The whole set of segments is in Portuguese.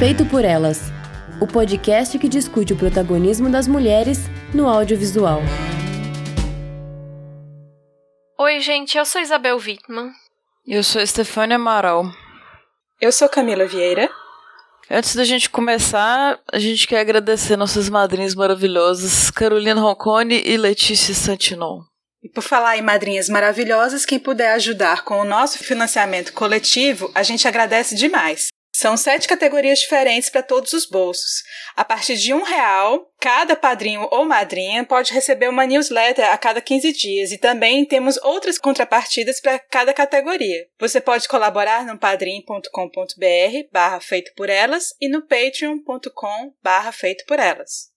Feito por Elas o podcast que discute o protagonismo das mulheres no audiovisual. Oi, gente, eu sou Isabel Wittmann. Eu sou Estefânia Amaral. Eu sou Camila Vieira. Antes da gente começar, a gente quer agradecer nossas madrinhas maravilhosas, Carolina Roncone e Letícia Santinon. E por falar em madrinhas maravilhosas, quem puder ajudar com o nosso financiamento coletivo, a gente agradece demais. São sete categorias diferentes para todos os bolsos. A partir de um real, cada padrinho ou madrinha pode receber uma newsletter a cada 15 dias e também temos outras contrapartidas para cada categoria. Você pode colaborar no padrim.com.br barra feito por elas e no patreon.com barra feito por elas.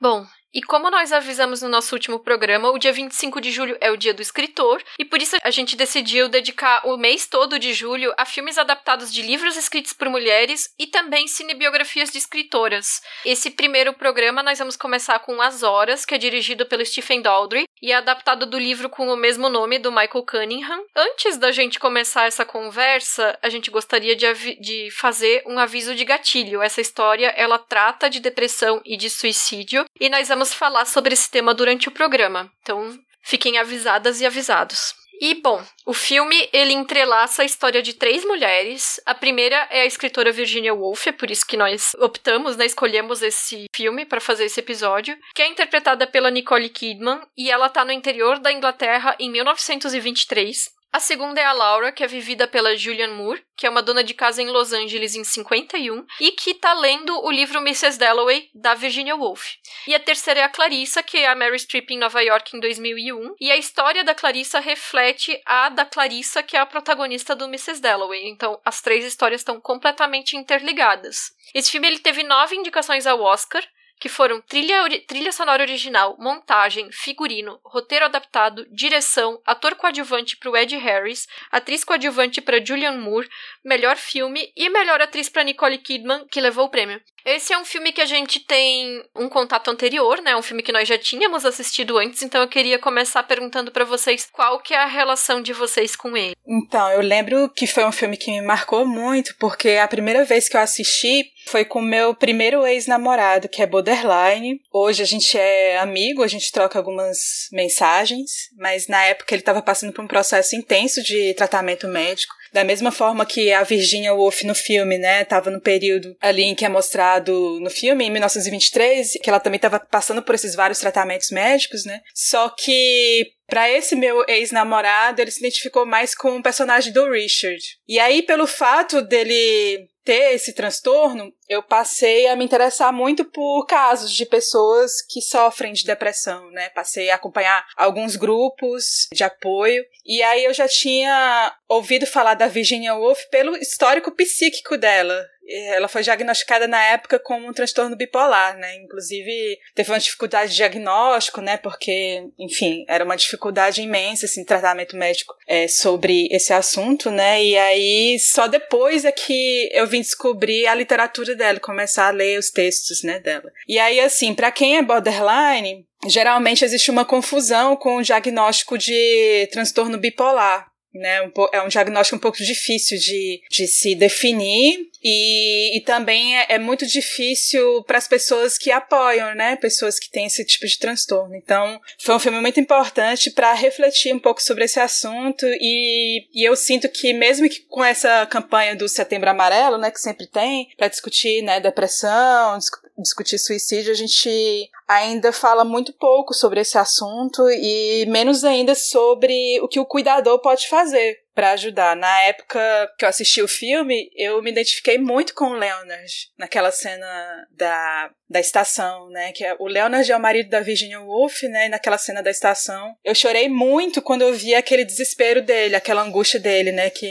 Bom, e como nós avisamos no nosso último programa, o dia 25 de julho é o dia do escritor, e por isso a gente decidiu dedicar o mês todo de julho a filmes adaptados de livros escritos por mulheres e também cinebiografias de escritoras. Esse primeiro programa nós vamos começar com As Horas, que é dirigido pelo Stephen Daldry e é adaptado do livro com o mesmo nome do Michael Cunningham. Antes da gente começar essa conversa, a gente gostaria de, de fazer um aviso de gatilho. Essa história ela trata de depressão e de suicídio, e nós vamos vamos falar sobre esse tema durante o programa. Então, fiquem avisadas e avisados. E bom, o filme ele entrelaça a história de três mulheres. A primeira é a escritora Virginia Woolf, é por isso que nós optamos, né, escolhemos esse filme para fazer esse episódio, que é interpretada pela Nicole Kidman e ela está no interior da Inglaterra em 1923. A segunda é a Laura, que é vivida pela Julianne Moore, que é uma dona de casa em Los Angeles em 51 e que está lendo o livro Mrs. Dalloway da Virginia Woolf. E a terceira é a Clarissa, que é a Mary Streep em Nova York em 2001, e a história da Clarissa reflete a da Clarissa, que é a protagonista do Mrs. Dalloway. Então, as três histórias estão completamente interligadas. Esse filme ele teve nove indicações ao Oscar, que foram trilha, trilha sonora original, montagem, figurino, roteiro adaptado, direção, ator coadjuvante para o Ed Harris, atriz coadjuvante para Julianne Moore, melhor filme e melhor atriz para Nicole Kidman, que levou o prêmio. Esse é um filme que a gente tem um contato anterior, né? Um filme que nós já tínhamos assistido antes, então eu queria começar perguntando para vocês qual que é a relação de vocês com ele. Então, eu lembro que foi um filme que me marcou muito, porque a primeira vez que eu assisti foi com meu primeiro ex-namorado, que é Borderline. Hoje a gente é amigo, a gente troca algumas mensagens, mas na época ele estava passando por um processo intenso de tratamento médico. Da mesma forma que a Virginia Woolf no filme, né, tava no período ali em que é mostrado no filme, em 1923, que ela também estava passando por esses vários tratamentos médicos, né? Só que para esse meu ex-namorado, ele se identificou mais com o personagem do Richard. E aí, pelo fato dele ter esse transtorno, eu passei a me interessar muito por casos de pessoas que sofrem de depressão, né? Passei a acompanhar alguns grupos de apoio e aí eu já tinha ouvido falar da Virginia Woolf pelo histórico psíquico dela. Ela foi diagnosticada na época com um transtorno bipolar, né? Inclusive teve uma dificuldade de diagnóstico, né? Porque, enfim, era uma dificuldade imensa, assim, tratamento médico é, sobre esse assunto, né? E aí só depois é que eu vim descobrir a literatura dela, começar a ler os textos, né, dela. E aí, assim, para quem é borderline, geralmente existe uma confusão com o diagnóstico de transtorno bipolar, né? É um diagnóstico um pouco difícil de, de se definir e, e também é, é muito difícil para as pessoas que apoiam, né? Pessoas que têm esse tipo de transtorno. Então, foi um filme muito importante para refletir um pouco sobre esse assunto e, e eu sinto que mesmo que com essa campanha do Setembro Amarelo, né, que sempre tem, para discutir, né, depressão, discutir suicídio, a gente ainda fala muito pouco sobre esse assunto e menos ainda sobre o que o cuidador pode fazer para ajudar. Na época que eu assisti o filme, eu me identifiquei muito com o Leonard, naquela cena da, da estação, né? Que é, o Leonard é o marido da Virginia Woolf, né? E naquela cena da estação, eu chorei muito quando eu vi aquele desespero dele, aquela angústia dele, né? Que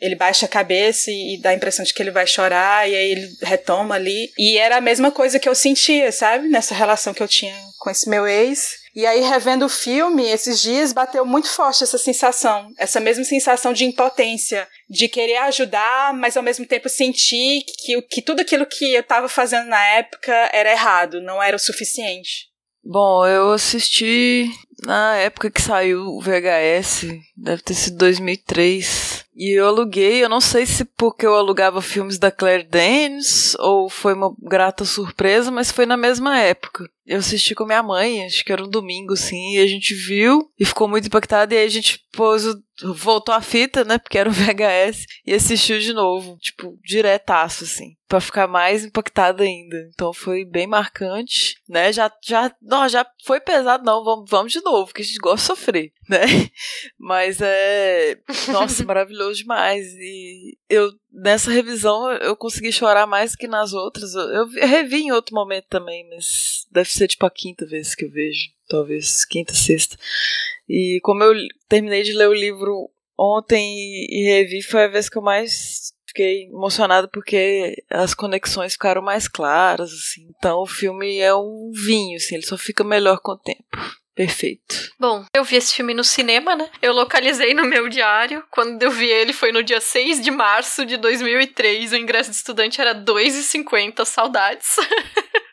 ele baixa a cabeça e, e dá a impressão de que ele vai chorar, e aí ele retoma ali. E era a mesma coisa que eu sentia, sabe? Nessa relação que eu tinha com esse meu ex. E aí, revendo o filme, esses dias bateu muito forte essa sensação, essa mesma sensação de impotência, de querer ajudar, mas ao mesmo tempo sentir que, que tudo aquilo que eu estava fazendo na época era errado, não era o suficiente. Bom, eu assisti na época que saiu o VHS, deve ter sido 2003. E eu aluguei, eu não sei se porque eu alugava filmes da Claire Danes ou foi uma grata surpresa, mas foi na mesma época. Eu assisti com minha mãe, acho que era um domingo, assim, e a gente viu e ficou muito impactada, e aí a gente pôs o, voltou a fita, né, porque era um VHS, e assistiu de novo, tipo, diretaço, assim, para ficar mais impactada ainda. Então foi bem marcante, né, já, já, não, já foi pesado, não, vamos, vamos de novo, porque a gente gosta de sofrer, né, mas é, nossa, maravilhoso demais, e eu, nessa revisão, eu consegui chorar mais que nas outras, eu, eu revi em outro momento também, mas deve ser tipo a quinta vez que eu vejo, talvez quinta, sexta. E como eu terminei de ler o livro ontem e, revi, foi a vez que eu mais fiquei emocionada porque as conexões ficaram mais claras, assim. Então o filme é um vinho, assim, ele só fica melhor com o tempo. Perfeito. Bom, eu vi esse filme no cinema, né? Eu localizei no meu diário. Quando eu vi ele foi no dia 6 de março de 2003. O ingresso de estudante era R$ 2,50. Saudades.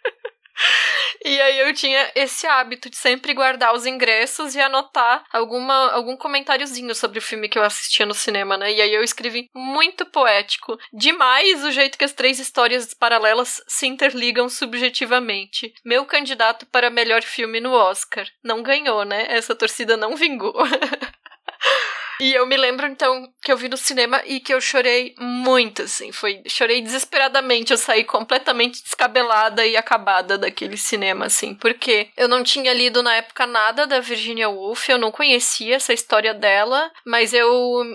E aí eu tinha esse hábito de sempre guardar os ingressos e anotar alguma, algum comentáriozinho sobre o filme que eu assistia no cinema, né? E aí eu escrevi muito poético. Demais o jeito que as três histórias paralelas se interligam subjetivamente. Meu candidato para melhor filme no Oscar. Não ganhou, né? Essa torcida não vingou. E eu me lembro, então, que eu vi no cinema e que eu chorei muito, assim. Foi, chorei desesperadamente. Eu saí completamente descabelada e acabada daquele cinema, assim. Porque eu não tinha lido na época nada da Virginia Woolf, eu não conhecia essa história dela, mas eu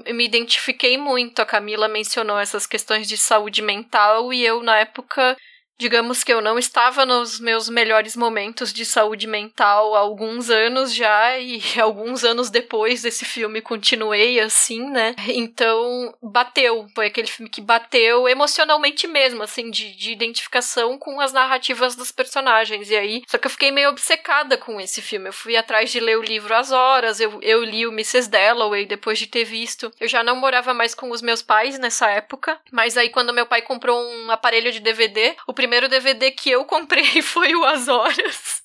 me identifiquei muito. A Camila mencionou essas questões de saúde mental e eu, na época, Digamos que eu não estava nos meus melhores momentos de saúde mental há alguns anos já, e alguns anos depois desse filme continuei assim, né? Então, bateu. Foi aquele filme que bateu emocionalmente mesmo, assim, de, de identificação com as narrativas dos personagens. E aí, só que eu fiquei meio obcecada com esse filme. Eu fui atrás de ler o livro às horas, eu, eu li o Mrs. Dalloway depois de ter visto. Eu já não morava mais com os meus pais nessa época, mas aí quando meu pai comprou um aparelho de DVD, o primeiro DVD que eu comprei foi o As Horas.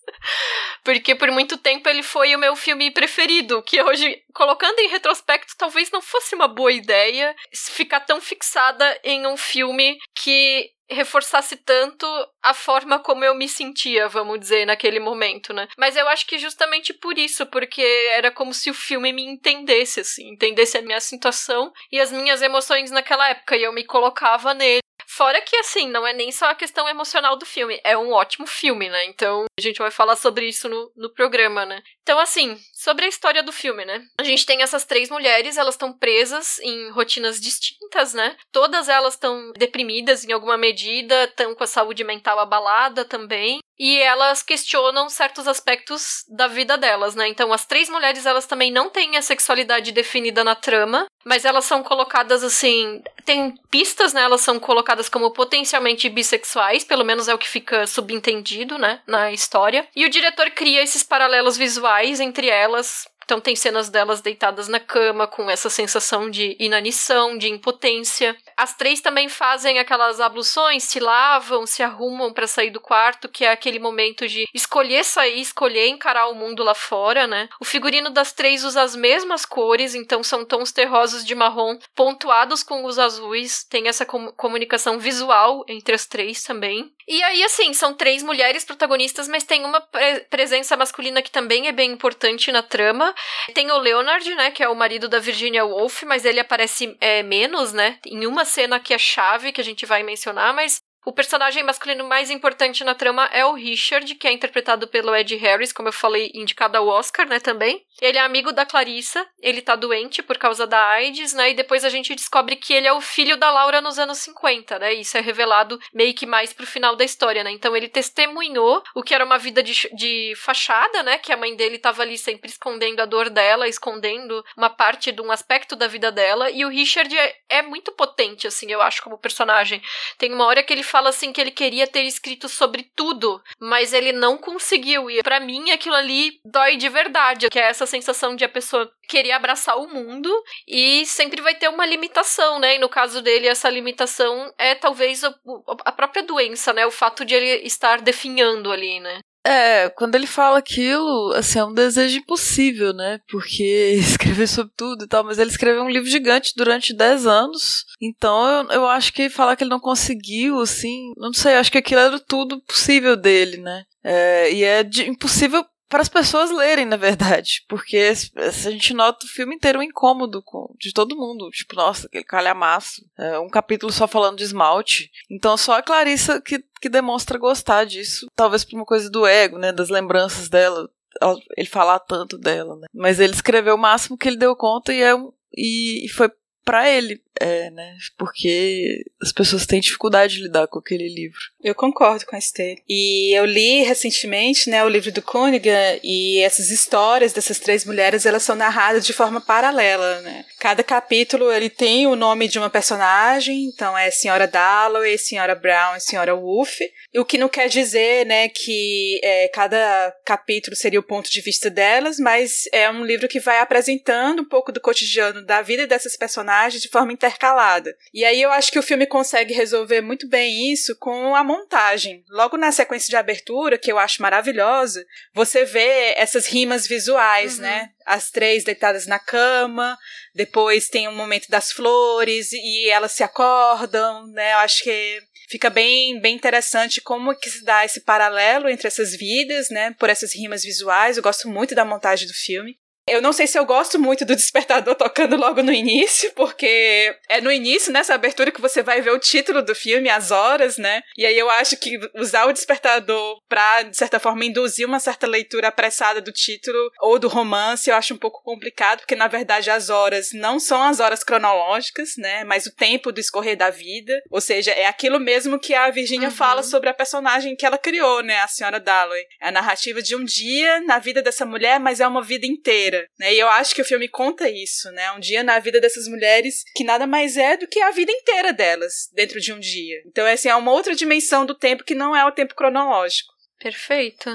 Porque por muito tempo ele foi o meu filme preferido, que hoje, colocando em retrospecto, talvez não fosse uma boa ideia ficar tão fixada em um filme que reforçasse tanto a forma como eu me sentia, vamos dizer, naquele momento, né? Mas eu acho que justamente por isso, porque era como se o filme me entendesse, assim, entendesse a minha situação e as minhas emoções naquela época, e eu me colocava nele. Fora que, assim, não é nem só a questão emocional do filme, é um ótimo filme, né? Então, a gente vai falar sobre isso no, no programa, né? Então, assim, sobre a história do filme, né? A gente tem essas três mulheres, elas estão presas em rotinas distintas, né? Todas elas estão deprimidas em alguma medida, estão com a saúde mental abalada também e elas questionam certos aspectos da vida delas, né? Então, as três mulheres, elas também não têm a sexualidade definida na trama, mas elas são colocadas assim, tem pistas, né? Elas são colocadas como potencialmente bissexuais, pelo menos é o que fica subentendido, né, na história. E o diretor cria esses paralelos visuais entre elas careless então tem cenas delas deitadas na cama com essa sensação de inanição, de impotência. As três também fazem aquelas abluções, se lavam, se arrumam para sair do quarto, que é aquele momento de escolher sair, escolher encarar o mundo lá fora, né? O figurino das três usa as mesmas cores, então são tons terrosos de marrom pontuados com os azuis. Tem essa com comunicação visual entre as três também. E aí, assim, são três mulheres protagonistas, mas tem uma pre presença masculina que também é bem importante na trama. Tem o Leonard, né, que é o marido da Virginia Woolf, mas ele aparece é, menos, né, em uma cena que é chave, que a gente vai mencionar, mas o personagem masculino mais importante na trama é o Richard, que é interpretado pelo Ed Harris, como eu falei, indicado ao Oscar, né, também. Ele é amigo da Clarissa, ele tá doente por causa da AIDS, né, e depois a gente descobre que ele é o filho da Laura nos anos 50, né, isso é revelado meio que mais pro final da história, né, então ele testemunhou o que era uma vida de, de fachada, né, que a mãe dele tava ali sempre escondendo a dor dela, escondendo uma parte de um aspecto da vida dela, e o Richard é, é muito potente, assim, eu acho, como personagem. Tem uma hora que ele fala assim que ele queria ter escrito sobre tudo, mas ele não conseguiu. E para mim aquilo ali dói de verdade, que é essa sensação de a pessoa querer abraçar o mundo e sempre vai ter uma limitação, né? E no caso dele essa limitação é talvez a, a própria doença, né? O fato de ele estar definhando ali, né? É, quando ele fala aquilo, assim, é um desejo impossível, né? Porque escrever sobre tudo e tal, mas ele escreveu um livro gigante durante 10 anos. Então eu, eu acho que falar que ele não conseguiu, assim, não sei, acho que aquilo era tudo possível dele, né? É, e é de, impossível para as pessoas lerem, na verdade. Porque a gente nota o filme inteiro um incômodo com, de todo mundo. Tipo, nossa, aquele calhamaço. É, um capítulo só falando de esmalte. Então só a Clarissa que, que demonstra gostar disso. Talvez por uma coisa do ego, né? Das lembranças dela. Ele falar tanto dela, né? Mas ele escreveu o máximo que ele deu conta e, é um, e foi para ele, é, né? Porque as pessoas têm dificuldade de lidar com aquele livro. Eu concordo com a Esther. E eu li recentemente, né, o livro do Cunningham e essas histórias dessas três mulheres, elas são narradas de forma paralela, né? Cada capítulo ele tem o nome de uma personagem, então é Senhora Dalloway, Senhora Brown e Senhora Wolf. O que não quer dizer, né, que é, cada capítulo seria o ponto de vista delas, mas é um livro que vai apresentando um pouco do cotidiano da vida dessas personagens de forma intercalada. E aí eu acho que o filme consegue resolver muito bem isso com a montagem. Logo na sequência de abertura, que eu acho maravilhosa, você vê essas rimas visuais, uhum. né? As três deitadas na cama, depois tem um momento das flores e elas se acordam, né? Eu acho que fica bem, bem interessante como que se dá esse paralelo entre essas vidas, né? Por essas rimas visuais. Eu gosto muito da montagem do filme. Eu não sei se eu gosto muito do despertador tocando logo no início, porque é no início, nessa abertura, que você vai ver o título do filme, as horas, né? E aí eu acho que usar o despertador pra, de certa forma, induzir uma certa leitura apressada do título ou do romance, eu acho um pouco complicado, porque na verdade as horas não são as horas cronológicas, né? Mas o tempo do escorrer da vida. Ou seja, é aquilo mesmo que a Virginia uhum. fala sobre a personagem que ela criou, né? A senhora Dalloway. É a narrativa de um dia na vida dessa mulher, mas é uma vida inteira né? E eu acho que o filme conta isso, né? Um dia na vida dessas mulheres que nada mais é do que a vida inteira delas dentro de um dia. Então, assim, é uma outra dimensão do tempo que não é o tempo cronológico. Perfeito.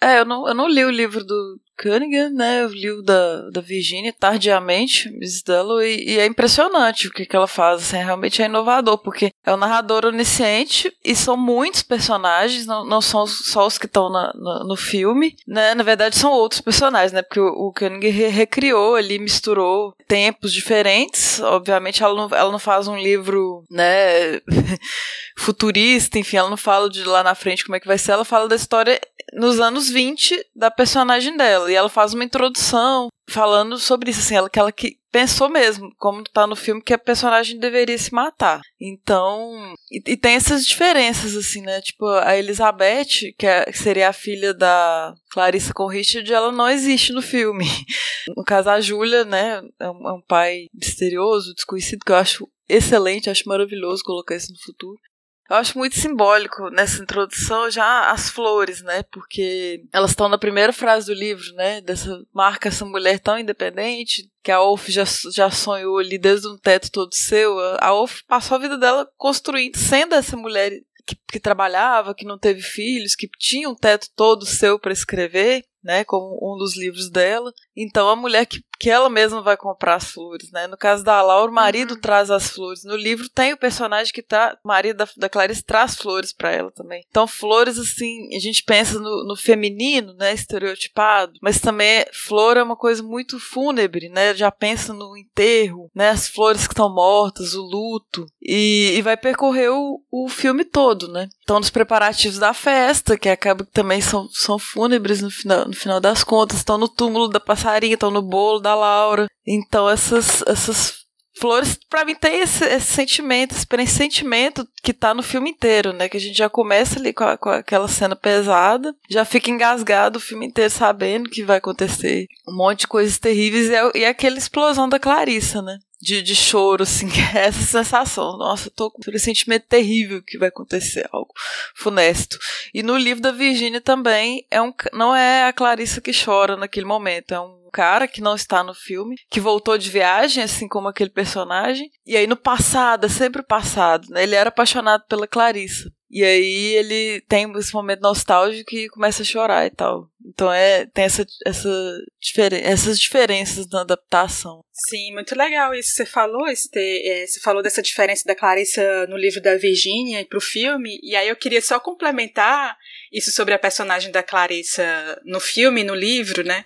É, eu não, eu não li o livro do, Cunningham, né? Eu li o da, da Virginia tardiamente, Miss Dalloway, e, e é impressionante o que, que ela faz, assim, realmente é inovador, porque é um narrador onisciente e são muitos personagens, não, não são só os que estão no filme, né? Na verdade, são outros personagens, né? Porque o, o re recriou ali, misturou tempos diferentes. Obviamente, ela não, ela não faz um livro, né? futurista, enfim, ela não fala de lá na frente como é que vai ser, ela fala da história nos anos 20 da personagem dela. E ela faz uma introdução falando sobre isso, assim, ela que ela que pensou mesmo, como tá no filme, que a personagem deveria se matar. Então, e, e tem essas diferenças, assim, né? Tipo, a Elizabeth, que, é, que seria a filha da Clarissa com Richard, ela não existe no filme. No caso, a Júlia, né, é um, é um pai misterioso, desconhecido, que eu acho excelente, acho maravilhoso colocar isso no futuro. Eu acho muito simbólico nessa introdução já as flores, né? Porque elas estão na primeira frase do livro, né? Dessa marca essa mulher tão independente que a Wolf já, já sonhou ali desde um teto todo seu. A Wolf passou a vida dela construindo, sendo essa mulher que, que trabalhava, que não teve filhos, que tinha um teto todo seu para escrever né, como um dos livros dela. Então a mulher que, que ela mesma vai comprar as flores, né? No caso da Laura, o marido uhum. traz as flores. No livro tem o personagem que tá, o marido da, da Clarice traz flores para ela também. Então flores assim, a gente pensa no, no, feminino, né, estereotipado, mas também flor é uma coisa muito fúnebre, né? Já pensa no enterro, né, as flores que estão mortas, o luto e, e vai percorrer o, o filme todo, né? Então nos preparativos da festa, que acaba que também são, são fúnebres no final no final das contas, estão no túmulo da passarinha, estão no bolo da Laura. Então essas, essas flores, para mim, tem esse, esse, sentimento, esse pressentimento que tá no filme inteiro, né? Que a gente já começa ali com, a, com aquela cena pesada, já fica engasgado o filme inteiro sabendo que vai acontecer um monte de coisas terríveis e, é, e é aquela explosão da Clarissa, né? De, de choro, assim, é essa sensação. Nossa, eu tô com um sentimento terrível que vai acontecer algo funesto. E no livro da Virginia também é um, não é a Clarissa que chora naquele momento, é um cara que não está no filme, que voltou de viagem, assim como aquele personagem. E aí no passado, é sempre o passado, né? Ele era apaixonado pela Clarissa. E aí ele tem esse momento nostálgico e começa a chorar e tal. Então é, tem essa, essa diferen essas diferenças na adaptação. Sim, muito legal isso que você falou, Este, é, você falou dessa diferença da Clarissa no livro da Virginia para o filme, e aí eu queria só complementar isso sobre a personagem da Clarissa no filme, no livro, né?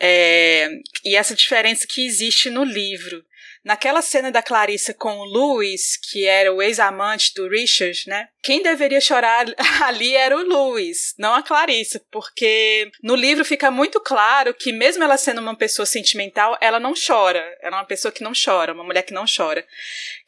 É, e essa diferença que existe no livro. Naquela cena da Clarissa com o Louis, que era o ex-amante do Richard, né? Quem deveria chorar ali era o Louis, não a Clarissa, porque no livro fica muito claro que mesmo ela sendo uma pessoa sentimental, ela não chora. Ela é uma pessoa que não chora, uma mulher que não chora.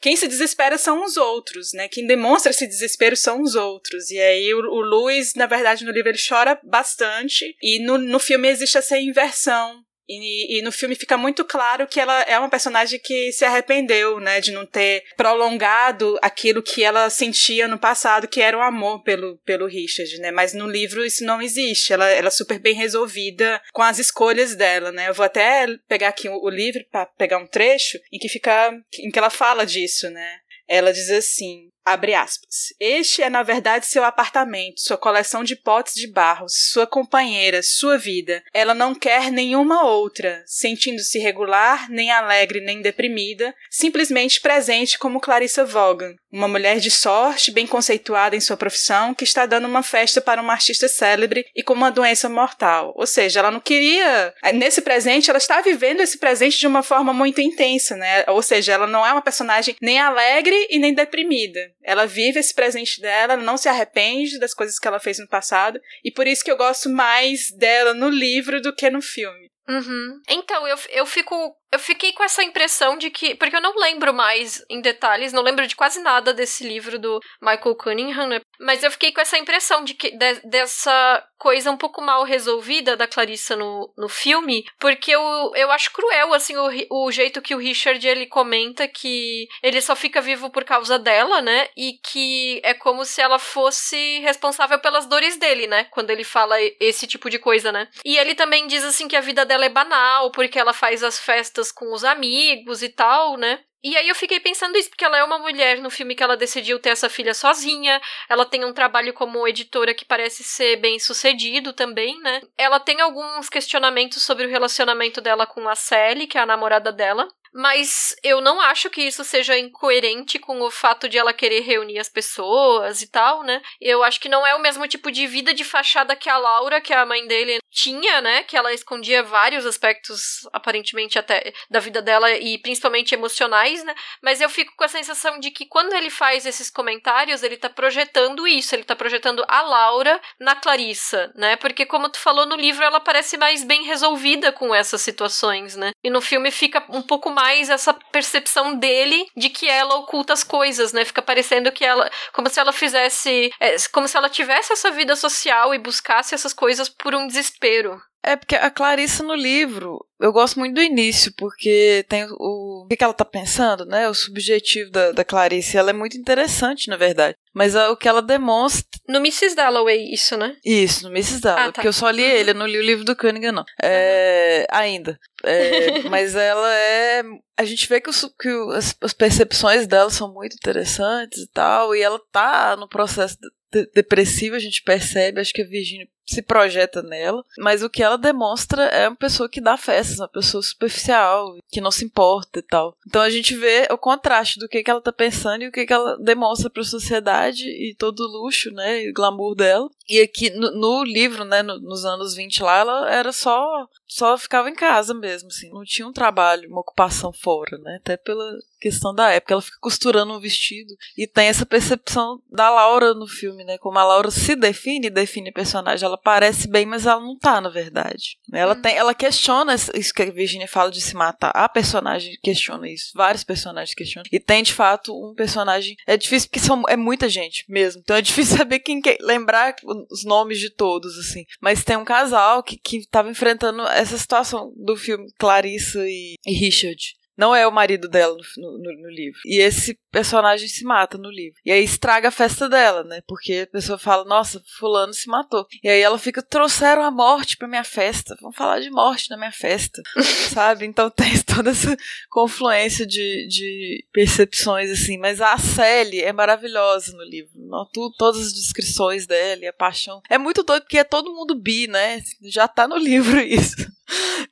Quem se desespera são os outros, né? Quem demonstra esse desespero são os outros. E aí o, o Louis, na verdade, no livro ele chora bastante e no, no filme existe essa inversão e, e, no filme fica muito claro que ela é uma personagem que se arrependeu, né, de não ter prolongado aquilo que ela sentia no passado, que era o amor pelo, pelo Richard, né? Mas no livro isso não existe. Ela, ela é super bem resolvida com as escolhas dela, né? Eu vou até pegar aqui o, o livro para pegar um trecho em que fica, em que ela fala disso, né? Ela diz assim: Abre aspas. Este é, na verdade, seu apartamento, sua coleção de potes de barro, sua companheira, sua vida. Ela não quer nenhuma outra, sentindo-se regular, nem alegre, nem deprimida, simplesmente presente como Clarissa Vaughan, uma mulher de sorte, bem conceituada em sua profissão, que está dando uma festa para uma artista célebre e com uma doença mortal. Ou seja, ela não queria. Eh, nesse presente, ela está vivendo esse presente de uma forma muito intensa, né? Ou seja, ela não é uma personagem nem alegre e nem deprimida. Ela vive esse presente dela, ela não se arrepende das coisas que ela fez no passado, e por isso que eu gosto mais dela no livro do que no filme. Uhum. Então, eu, eu fico eu fiquei com essa impressão de que. Porque eu não lembro mais em detalhes, não lembro de quase nada desse livro do Michael Cunningham, né? Mas eu fiquei com essa impressão de que de, dessa coisa um pouco mal resolvida da Clarissa no, no filme, porque eu, eu acho cruel, assim, o, o jeito que o Richard ele comenta que ele só fica vivo por causa dela, né? E que é como se ela fosse responsável pelas dores dele, né? Quando ele fala esse tipo de coisa, né? E ele também diz, assim, que a vida dela é banal, porque ela faz as festas festas com os amigos e tal, né? E aí eu fiquei pensando isso, porque ela é uma mulher no filme que ela decidiu ter essa filha sozinha, ela tem um trabalho como editora que parece ser bem sucedido também, né? Ela tem alguns questionamentos sobre o relacionamento dela com a Sally, que é a namorada dela. Mas eu não acho que isso seja incoerente com o fato de ela querer reunir as pessoas e tal, né? Eu acho que não é o mesmo tipo de vida de fachada que a Laura, que a mãe dele tinha, né? Que ela escondia vários aspectos, aparentemente até, da vida dela e principalmente emocionais, né? Mas eu fico com a sensação de que quando ele faz esses comentários, ele tá projetando isso, ele tá projetando a Laura na Clarissa, né? Porque como tu falou no livro, ela parece mais bem resolvida com essas situações, né? E no filme fica um pouco mais mais essa percepção dele de que ela oculta as coisas, né? Fica parecendo que ela. Como se ela fizesse. É, como se ela tivesse essa vida social e buscasse essas coisas por um desespero. É porque a Clarissa no livro, eu gosto muito do início, porque tem o, o que, ela tá pensando, né? O subjetivo da, da Clarice, ela é muito interessante, na verdade. Mas a, o que ela demonstra. No Mrs. Dalloway, isso, né? Isso, no Mrs. Dalloway. Ah, tá. Porque eu só li ele, eu não li o livro do Cunningham, não. É, uhum. Ainda. É, mas ela é. A gente vê que, os, que as, as percepções dela são muito interessantes e tal, e ela tá no processo de, depressivo, a gente percebe, acho que a Virginia se projeta nela, mas o que ela demonstra é uma pessoa que dá festas, uma pessoa superficial, que não se importa e tal. Então a gente vê o contraste do que, que ela tá pensando e o que, que ela demonstra para a sociedade e todo o luxo, né, e o glamour dela. E aqui no, no livro, né, no, nos anos 20 lá, ela era só só ficava em casa mesmo, assim, não tinha um trabalho, uma ocupação fora, né, até pela questão da época. Ela fica costurando um vestido e tem essa percepção da Laura no filme, né, como a Laura se define, define personagem, ela parece bem, mas ela não tá, na verdade. Ela hum. tem, ela questiona isso que a Virginia fala de se matar. A personagem questiona isso, vários personagens questionam. E tem de fato um personagem, é difícil porque são é muita gente mesmo. Então é difícil saber quem quer lembrar os nomes de todos assim. Mas tem um casal que que tava enfrentando essa situação do filme Clarissa e, e Richard. Não é o marido dela no, no, no, livro. E esse personagem se mata no livro. E aí estraga a festa dela, né? Porque a pessoa fala, nossa, fulano se matou. E aí ela fica, trouxeram a morte pra minha festa. Vamos falar de morte na minha festa. sabe? Então tem toda essa confluência de, de percepções, assim. Mas a Sally é maravilhosa no livro. Tu, todas as descrições dela e a paixão. É muito doido porque é todo mundo bi, né? Já tá no livro isso.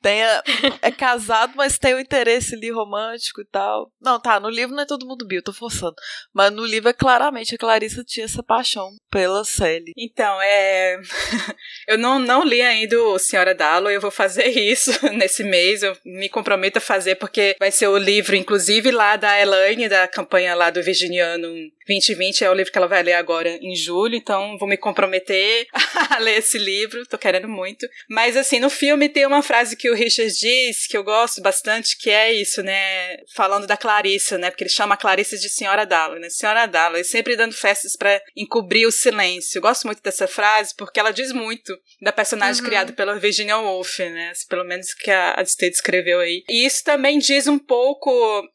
Tem a, é casado, mas tem o interesse ali romântico e tal. Não, tá, no livro não é todo mundo bi, eu tô forçando. Mas no livro é claramente a Clarissa tinha essa paixão pela Sally. Então, é. eu não, não li ainda o Senhora Dalo, eu vou fazer isso nesse mês, eu me comprometo a fazer, porque vai ser o livro, inclusive, lá da Elaine, da campanha lá do Virginiano 2020, é o livro que ela vai ler agora em julho, então vou me comprometer a ler esse livro, tô querendo muito. Mas assim, no filme tem uma frase que o Richard diz, que eu gosto bastante, que é isso, né? Falando da Clarissa, né? Porque ele chama a Clarissa de Senhora Dalloway, né? Senhora Dalloway, sempre dando festas para encobrir o silêncio. Eu gosto muito dessa frase porque ela diz muito da personagem uhum. criada pela Virginia Woolf, né? Assim, pelo menos que a, a State escreveu aí. E isso também diz um pouco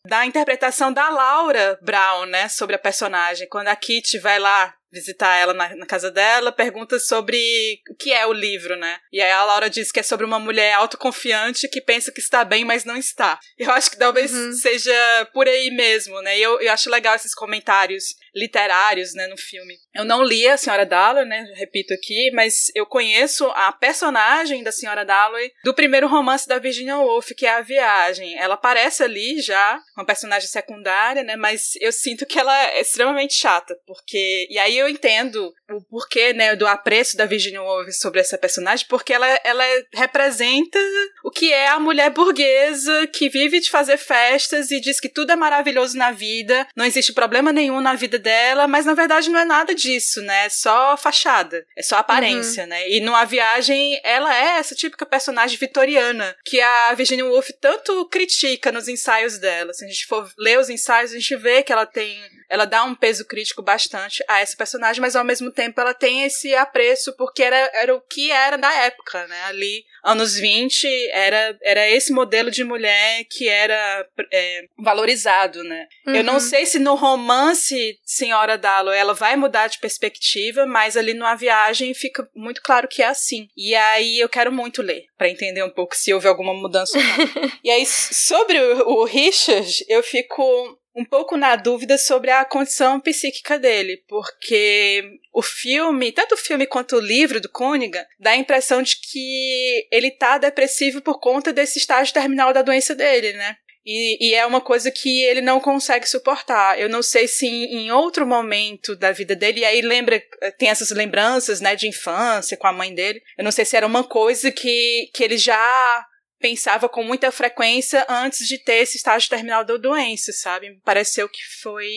da interpretação da Laura Brown, né? Sobre a personagem. Quando a Kitty vai lá visitar ela na, na, casa dela, pergunta sobre o que é o livro, né? E aí a Laura diz que é sobre uma mulher autoconfiante que pensa que está bem, mas não está. Eu acho que talvez uhum. seja por aí mesmo, né? E eu, eu acho legal esses comentários literários, né, no filme. Eu não li a Senhora Dalloway, né, repito aqui, mas eu conheço a personagem da Senhora Dalloway do primeiro romance da Virginia Woolf, que é A Viagem. Ela aparece ali já, uma personagem secundária, né, mas eu sinto que ela é extremamente chata, porque... E aí eu entendo o porquê, né, do apreço da Virginia Woolf sobre essa personagem, porque ela, ela representa o que é a mulher burguesa que vive de fazer festas e diz que tudo é maravilhoso na vida, não existe problema nenhum na vida dela, mas na verdade não é nada disso, né? É só fachada, é só aparência, uhum. né? E numa viagem, ela é essa típica personagem vitoriana que a Virginia Woolf tanto critica nos ensaios dela. Se a gente for ler os ensaios, a gente vê que ela tem ela dá um peso crítico bastante a essa personagem, mas ao mesmo tempo ela tem esse apreço porque era, era o que era da época, né? Ali, anos 20, era, era esse modelo de mulher que era é, valorizado, né? Uhum. Eu não uhum. sei se no romance Senhora Dalo ela vai mudar de perspectiva, mas ali numa viagem fica muito claro que é assim. E aí eu quero muito ler para entender um pouco se houve alguma mudança. e aí sobre o, o Richard, eu fico um pouco na dúvida sobre a condição psíquica dele, porque o filme, tanto o filme quanto o livro do Cunningham, dá a impressão de que ele tá depressivo por conta desse estágio terminal da doença dele, né? E, e, é uma coisa que ele não consegue suportar. Eu não sei se em, em outro momento da vida dele, e aí lembra, tem essas lembranças, né, de infância com a mãe dele. Eu não sei se era uma coisa que, que ele já pensava com muita frequência antes de ter esse estágio terminal da doença, sabe? Me pareceu que foi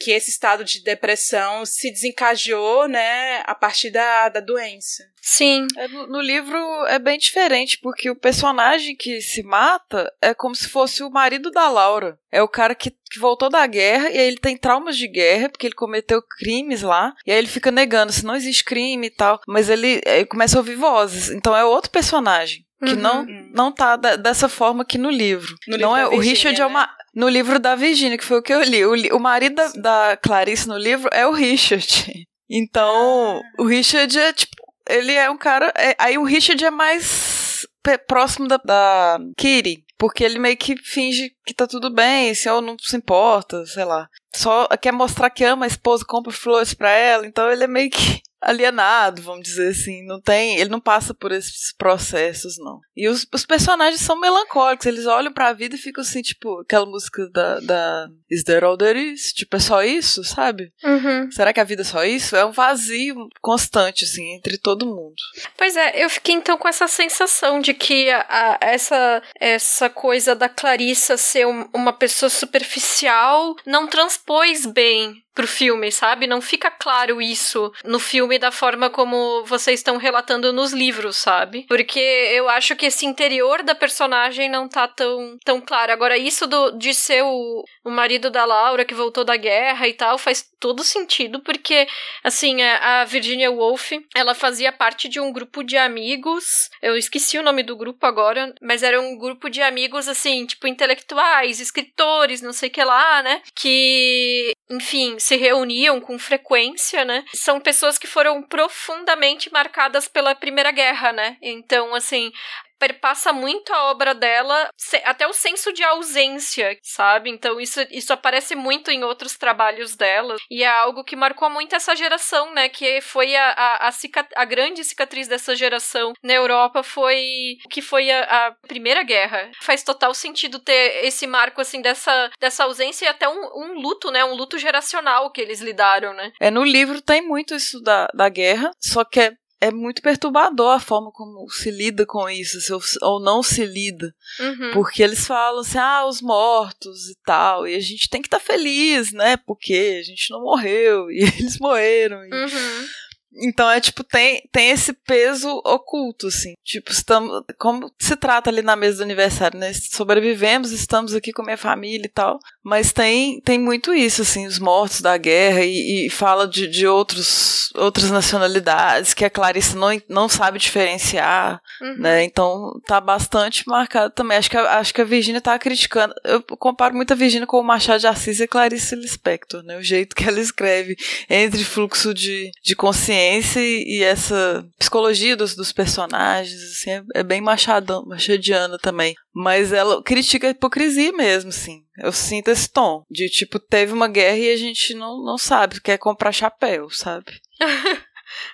que esse estado de depressão se desencadeou, né, a partir da, da doença. Sim. É, no, no, livro é bem diferente, porque o personagem que se mata é como se fosse o marido da Laura. É o cara que, que voltou da guerra e aí ele tem traumas de guerra, porque ele cometeu crimes lá, e aí ele fica negando se não existe crime e tal, mas ele, ele começa a ouvir vozes. Então é outro personagem que uhum. não não tá da, dessa forma aqui no livro. No não livro é o Richard é né? é uma no livro da Virginia, que foi o que eu li. O, o marido da, da, Clarice no livro é o Richard. Então, ah. o Richard é tipo, ele é um cara, é, aí o Richard é mais próximo da, da Kitty, porque ele meio que finge que tá tudo bem, se ou não se importa, sei lá. Só quer mostrar que ama a esposa, compra flores pra ela, então ele é meio que alienado, vamos dizer assim. Não tem, ele não passa por esses processos, não. E os, os personagens são melancólicos, eles olham para a vida e ficam assim, tipo, aquela música da, da Is There All There Is? Tipo, é só isso, sabe? Uhum. Será que a vida é só isso? É um vazio constante, assim, entre todo mundo. Pois é, eu fiquei então com essa sensação de que a, a, essa, essa coisa da Clarissa ser um, uma pessoa superficial não transpôs bem pro filme, sabe? Não fica claro isso no filme da forma como vocês estão relatando nos livros, sabe? Porque eu acho que esse interior da personagem não tá tão, tão claro. Agora, isso do, de ser o, o marido da Laura que voltou da guerra e tal faz todo sentido, porque, assim, a Virginia Woolf, ela fazia parte de um grupo de amigos, eu esqueci o nome do grupo agora, mas era um grupo de amigos, assim, tipo, intelectuais, escritores, não sei o que lá, né? Que, enfim, se reuniam com frequência, né? São pessoas que foram profundamente marcadas pela Primeira Guerra, né? Então, assim, perpassa muito a obra dela, até o senso de ausência, sabe? Então isso, isso aparece muito em outros trabalhos dela e é algo que marcou muito essa geração, né? Que foi a, a, a, a grande cicatriz dessa geração na Europa foi que foi a, a, Primeira Guerra. Faz total sentido ter esse marco assim dessa, dessa ausência e até um, um luto, né? Um luto geracional que eles lidaram, né? É no livro tem muito isso da, da guerra, só que é é muito perturbador a forma como se lida com isso, ou não se lida. Uhum. Porque eles falam assim, ah, os mortos e tal, e a gente tem que estar tá feliz, né? Porque a gente não morreu, e eles morreram. E... Uhum. Então é tipo, tem, tem esse peso oculto, assim. Tipo, estamos. Como se trata ali na mesa do aniversário, né? Sobrevivemos, estamos aqui com a minha família e tal. Mas tem, tem muito isso, assim, os mortos da guerra e, e fala de, de outros, outras nacionalidades que a Clarice não, não sabe diferenciar, uhum. né? Então tá bastante marcado também. Acho que a, acho que a Virginia tá criticando. Eu comparo muito a Virginia com o Machado de Assis e a Clarice Lispector, né? O jeito que ela escreve entre fluxo de, de consciência e, essa psicologia dos, dos personagens, assim, é, é bem machadão, machadiana também. Mas ela critica a hipocrisia mesmo, assim. Eu sinto esse tom de tipo, teve uma guerra e a gente não, não sabe, quer comprar chapéu, sabe?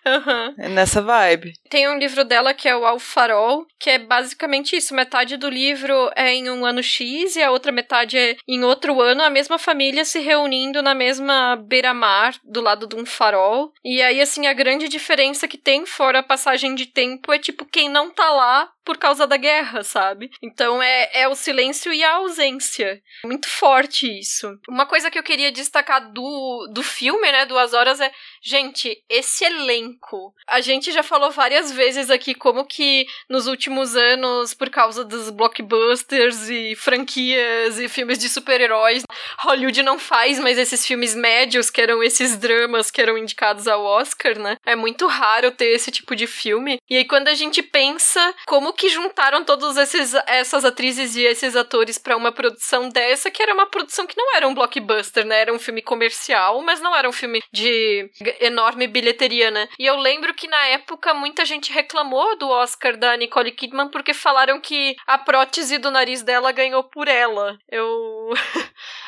Uhum. É nessa vibe. Tem um livro dela que é o Alfarol, que é basicamente isso. Metade do livro é em um ano X e a outra metade é em outro ano, a mesma família se reunindo na mesma beira-mar, do lado de um farol. E aí, assim, a grande diferença que tem, fora a passagem de tempo, é tipo, quem não tá lá por causa da guerra, sabe? Então é, é o silêncio e a ausência. Muito forte isso. Uma coisa que eu queria destacar do, do filme, né, Duas Horas, é, gente, esse elenco. A gente já falou várias vezes aqui como que nos últimos anos, por causa dos blockbusters e franquias e filmes de super-heróis, Hollywood não faz mais esses filmes médios, que eram esses dramas que eram indicados ao Oscar, né? É muito raro ter esse tipo de filme. E aí quando a gente pensa como que juntaram todas essas atrizes e esses atores para uma produção dessa, que era uma produção que não era um blockbuster, né? Era um filme comercial, mas não era um filme de enorme bilheteria, né? E eu lembro que na época muita gente reclamou do Oscar da Nicole Kidman porque falaram que a prótese do nariz dela ganhou por ela. Eu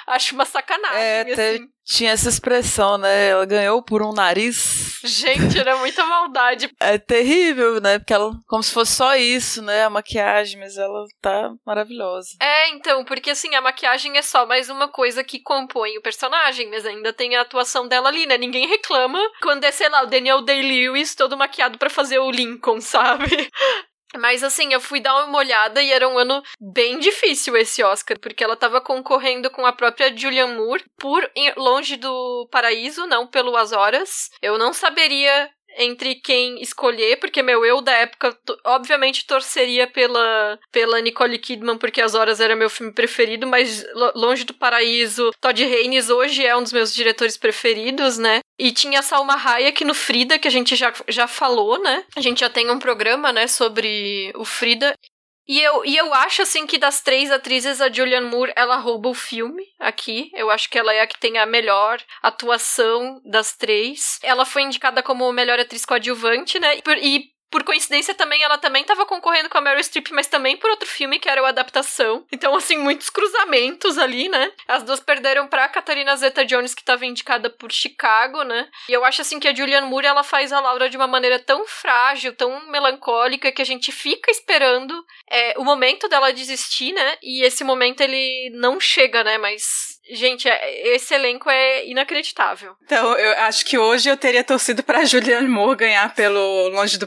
acho uma sacanagem. É, assim. tinha essa expressão, né? Ela ganhou por um nariz. Gente, era muita maldade. É terrível, né? Porque ela, como se fosse só isso, né? A maquiagem, mas ela tá maravilhosa. É, então, porque assim, a maquiagem é só mais uma coisa que compõe o personagem, mas ainda tem a atuação dela ali, né? Ninguém reclama quando é, sei lá, o Daniel Day-Lewis todo maquiado para fazer o Lincoln, sabe? Mas assim, eu fui dar uma olhada e era um ano bem difícil esse Oscar, porque ela estava concorrendo com a própria Julianne Moore por Longe do Paraíso, não pelo As Horas. Eu não saberia entre quem escolher, porque meu eu da época obviamente torceria pela pela Nicole Kidman porque As Horas era meu filme preferido, mas Longe do Paraíso, Todd Haynes hoje é um dos meus diretores preferidos, né? E tinha a Salma Hayek no Frida, que a gente já, já falou, né? A gente já tem um programa, né, sobre o Frida. E eu, e eu acho, assim, que das três atrizes, a Julianne Moore, ela rouba o filme aqui. Eu acho que ela é a que tem a melhor atuação das três. Ela foi indicada como melhor atriz coadjuvante, né? E por coincidência também, ela também estava concorrendo com a Meryl Streep, mas também por outro filme que era o Adaptação. Então, assim, muitos cruzamentos ali, né? As duas perderam pra Catarina Zeta-Jones, que estava indicada por Chicago, né? E eu acho, assim, que a Julianne Moore, ela faz a Laura de uma maneira tão frágil, tão melancólica, que a gente fica esperando é, o momento dela desistir, né? E esse momento, ele não chega, né? Mas Gente, é, esse elenco é inacreditável. Então, eu acho que hoje eu teria torcido pra Julianne Moore ganhar pelo Longe do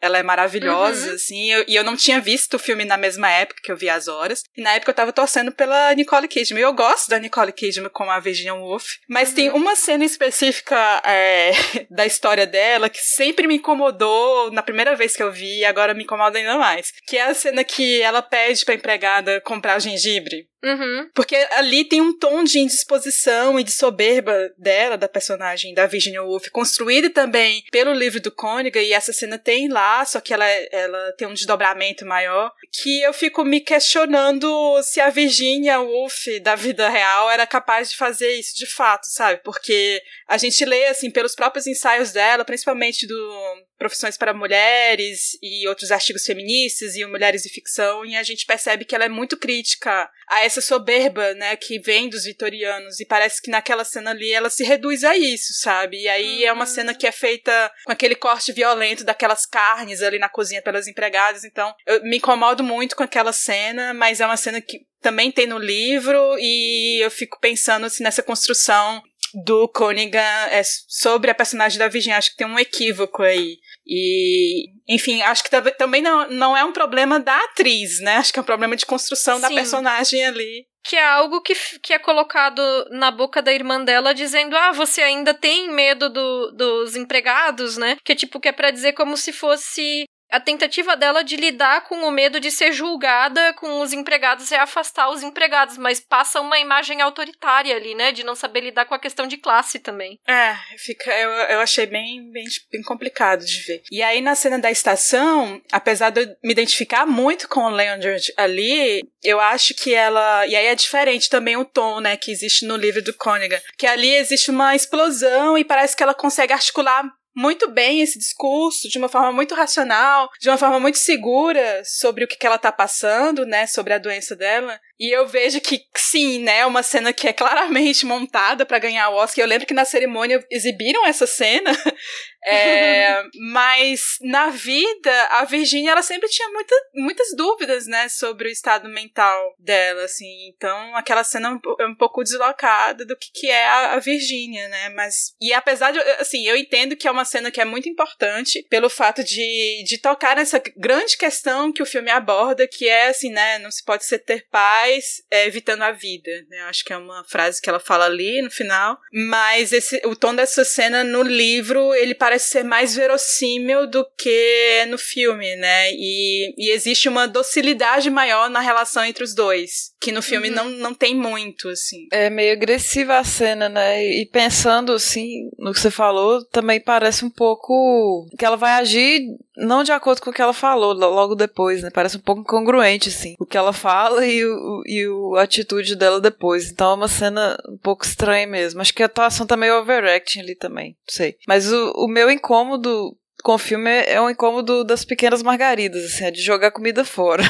Ela é maravilhosa, uhum. assim. Eu, e eu não tinha visto o filme na mesma época que eu vi As Horas. E na época eu tava torcendo pela Nicole Kidman. Eu gosto da Nicole Kidman como a Virginia Woolf. Mas uhum. tem uma cena específica é, da história dela que sempre me incomodou na primeira vez que eu vi e agora me incomoda ainda mais. Que é a cena que ela pede pra empregada comprar gengibre Uhum. Porque ali tem um tom de indisposição e de soberba dela, da personagem da Virginia Woolf, construída também pelo livro do Côniga, e essa cena tem lá, só que ela, ela tem um desdobramento maior, que eu fico me questionando se a Virginia Woolf da vida real era capaz de fazer isso de fato, sabe? Porque a gente lê, assim, pelos próprios ensaios dela, principalmente do Profissões para Mulheres e outros artigos feministas e Mulheres e Ficção, e a gente percebe que ela é muito crítica a essa soberba, né, que vem dos vitorianos, e parece que naquela cena ali ela se reduz a isso, sabe? E aí é uma uhum. cena que é feita com aquele corte violento daquelas carnes ali na cozinha pelas empregadas, então eu me incomodo muito com aquela cena, mas é uma cena que também tem no livro e eu fico pensando assim, nessa construção do Conigan é sobre a personagem da Virginia. Acho que tem um equívoco aí. E, enfim, acho que também não, não é um problema da atriz, né? Acho que é um problema de construção Sim. da personagem ali. Que é algo que, que é colocado na boca da irmã dela, dizendo: Ah, você ainda tem medo do, dos empregados, né? Que é tipo, que é pra dizer como se fosse a tentativa dela de lidar com o medo de ser julgada com os empregados é afastar os empregados, mas passa uma imagem autoritária ali, né? De não saber lidar com a questão de classe também. É, fica, eu, eu achei bem, bem, bem complicado de ver. E aí na cena da estação, apesar de eu me identificar muito com o Leonard ali, eu acho que ela. E aí é diferente também o tom, né, que existe no livro do Conigan. Que ali existe uma explosão e parece que ela consegue articular muito bem esse discurso, de uma forma muito racional, de uma forma muito segura sobre o que, ela tá passando, né, sobre a doença dela. E eu vejo que, sim, né, é uma cena que é claramente montada para ganhar o Oscar. Eu lembro que na cerimônia exibiram essa cena, é, mas na vida, a Virginia, ela sempre tinha muita, muitas dúvidas, né, sobre o estado mental dela, assim. Então, aquela cena é um, é pouco deslocada do que, que é a, a Virginia, né, mas... E apesar de, assim, eu entendo que é uma cena que é muito importante pelo fato de, de tocar nessa grande questão que o filme aborda, que é, assim, né, não se pode ser ter paz é, evitando a vida, né? Acho que é uma frase que ela fala ali no final. Mas esse, o tom dessa cena no livro, ele parece ser mais verossímil do que no filme, né? E, e existe uma docilidade maior na relação entre os dois, que no filme uhum. não, não tem muito, assim. É meio agressiva a cena, né? E pensando, assim, no que você falou, também parece um pouco que ela vai agir não de acordo com o que ela falou logo depois, né? Parece um pouco incongruente, assim. O que ela fala e, o, e o, a atitude dela depois. Então é uma cena um pouco estranha mesmo. Acho que a atuação tá meio overacting ali também. Não sei. Mas o, o meu incômodo com o filme é um incômodo das pequenas margaridas, assim, é de jogar comida fora.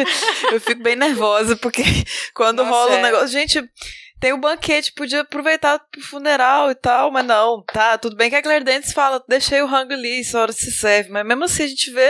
eu fico bem nervosa, porque quando Nossa, rola o é. um negócio. Gente tem o banquete, podia aproveitar pro funeral e tal, mas não, tá, tudo bem que a Claire Dentes fala, deixei o rango ali, isso hora se serve, mas mesmo assim a gente vê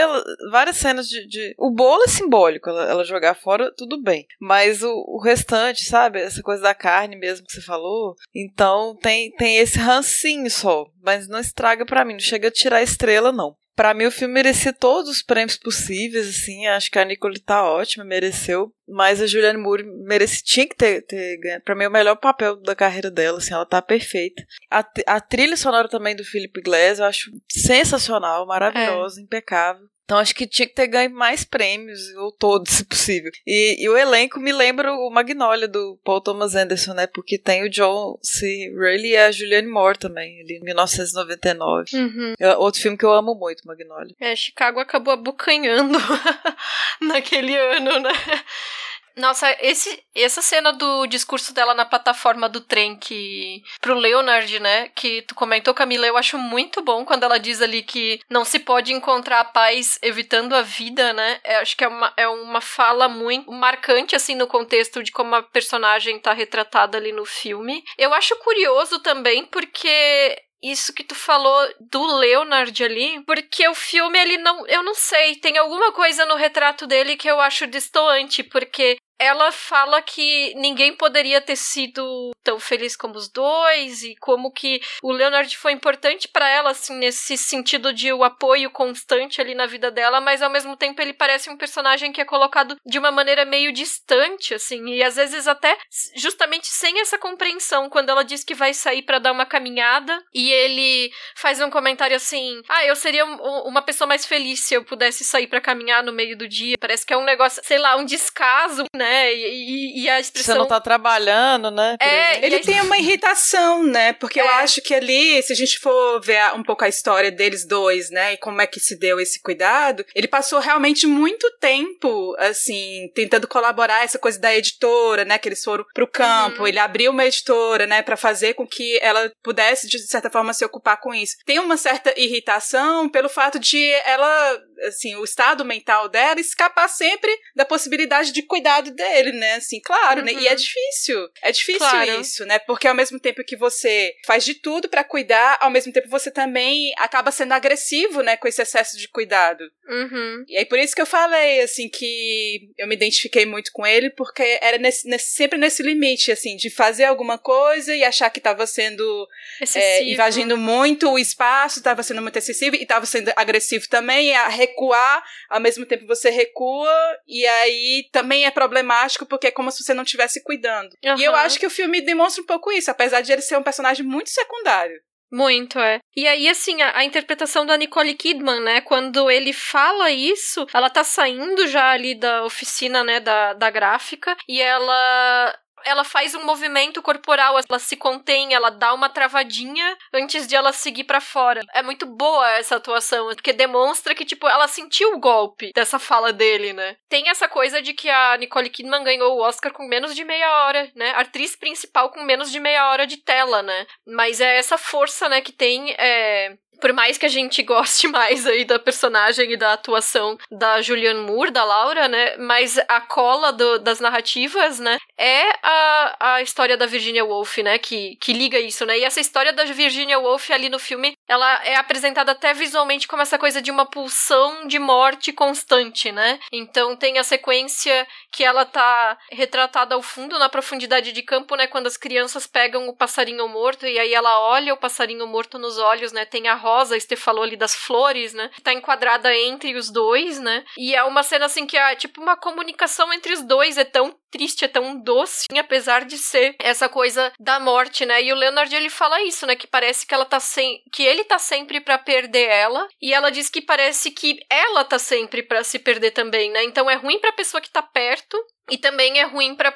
várias cenas de, de... o bolo é simbólico, ela, ela, jogar fora, tudo bem, mas o, o, restante, sabe, essa coisa da carne mesmo que você falou, então tem, tem esse rancinho só, mas não estraga para mim, não chega a tirar a estrela não. Para mim, o filme merecia todos os prêmios possíveis, assim. Acho que a Nicole tá ótima, mereceu. Mas a Julianne Moore merece, tinha que ter, ter ganho. Pra mim, o melhor papel da carreira dela, assim. Ela tá perfeita. A, a trilha sonora também do Philip Glass eu acho sensacional, maravilhosa, é. impecável. Então acho que tinha que ter ganho mais prêmios, ou todos, se possível. E, e, o elenco me lembra o Magnolia do Paul Thomas Anderson, né? Porque tem o John C. Reilly e a Julianne Moore também, ali em 1999. Uhum. É outro filme que eu amo muito, Magnolia. É, Chicago acabou abocanhando naquele ano, né? Nossa, esse, essa cena do discurso dela na plataforma do trem que pro Leonard, né, que tu comentou, Camila, eu acho muito bom quando ela diz ali que não se pode encontrar a paz evitando a vida, né? Eu acho que é uma, é uma fala muito marcante, assim, no contexto de como a personagem tá retratada ali no filme. Eu acho curioso também porque isso que tu falou do Leonard ali, porque o filme ele não, eu não sei, tem alguma coisa no retrato dele que eu acho distoante, porque ela fala que ninguém poderia ter sido tão feliz como os dois e como que o Leonard foi importante para ela assim nesse sentido de o apoio constante ali na vida dela, mas ao mesmo tempo ele parece um personagem que é colocado de uma maneira meio distante assim e às vezes até justamente sem essa compreensão quando ela diz que vai sair para dar uma caminhada e ele faz um comentário assim: "Ah, eu seria uma pessoa mais feliz se eu pudesse sair para caminhar no meio do dia". Parece que é um negócio, sei lá, um descaso, né? Né? E, e a expressão. Você não tá trabalhando, né? É, ele tem uma irritação, né? Porque é. eu acho que ali, se a gente for ver um pouco a história deles dois, né? E como é que se deu esse cuidado, ele passou realmente muito tempo, assim, tentando colaborar essa coisa da editora, né? Que eles foram pro campo. Uhum. Ele abriu uma editora, né? para fazer com que ela pudesse, de certa forma, se ocupar com isso. Tem uma certa irritação pelo fato de ela assim, o estado mental dela escapar sempre da possibilidade de cuidado dele, né? Assim, claro, uhum. né? E é uhum. difícil. É difícil claro. isso, né? Porque ao mesmo tempo que você faz de tudo para cuidar, ao mesmo tempo você também acaba sendo agressivo, né? Com esse excesso de cuidado. Uhum. E aí por isso que eu falei, assim, que eu me identifiquei muito com ele, porque era nesse, nesse, sempre nesse limite, assim, de fazer alguma coisa e achar que estava sendo é, invadindo muito o espaço, estava sendo muito excessivo e estava sendo agressivo também, e a recuar, ao mesmo tempo você recua, e aí também é problemático porque é como se você não estivesse cuidando. Uhum. E eu acho que o filme demonstra um pouco isso, apesar de ele ser um personagem muito secundário. Muito, é. E aí, assim, a, a, interpretação da Nicole Kidman, né? Quando ele fala isso, ela tá saindo já ali da oficina, né? Da, da gráfica, e ela ela faz um movimento corporal, ela se contém, ela dá uma travadinha antes de ela seguir para fora. É muito boa essa atuação, porque demonstra que, tipo, ela sentiu o golpe dessa fala dele, né? Tem essa coisa de que a Nicole Kidman ganhou o Oscar com menos de meia hora, né? Atriz principal com menos de meia hora de tela, né? Mas é essa força, né, que tem é, por mais que a gente goste mais aí da personagem e da atuação da Julianne Moore, da Laura, né? Mas a cola do, das narrativas, né? É a, a história da Virginia Woolf, né? Que, que liga isso, né? E essa história da Virginia Woolf ali no filme, ela é apresentada até visualmente como essa coisa de uma pulsão de morte constante, né? Então tem a sequência que ela tá retratada ao fundo, na profundidade de campo, né? Quando as crianças pegam o passarinho morto e aí ela olha o passarinho morto nos olhos, né? Tem a rosa, a Esther falou ali das flores, né? Tá enquadrada entre os dois, né? E é uma cena assim que é tipo uma comunicação entre os dois, é tão triste, é tão doce, apesar de ser essa coisa da morte, né? E o Leonard ele fala isso, né? Que parece que ela tá sem, que ele tá sempre para perder ela, e ela diz que parece que ela tá sempre para se perder também, né? Então é ruim para a pessoa que tá perto, e também é ruim para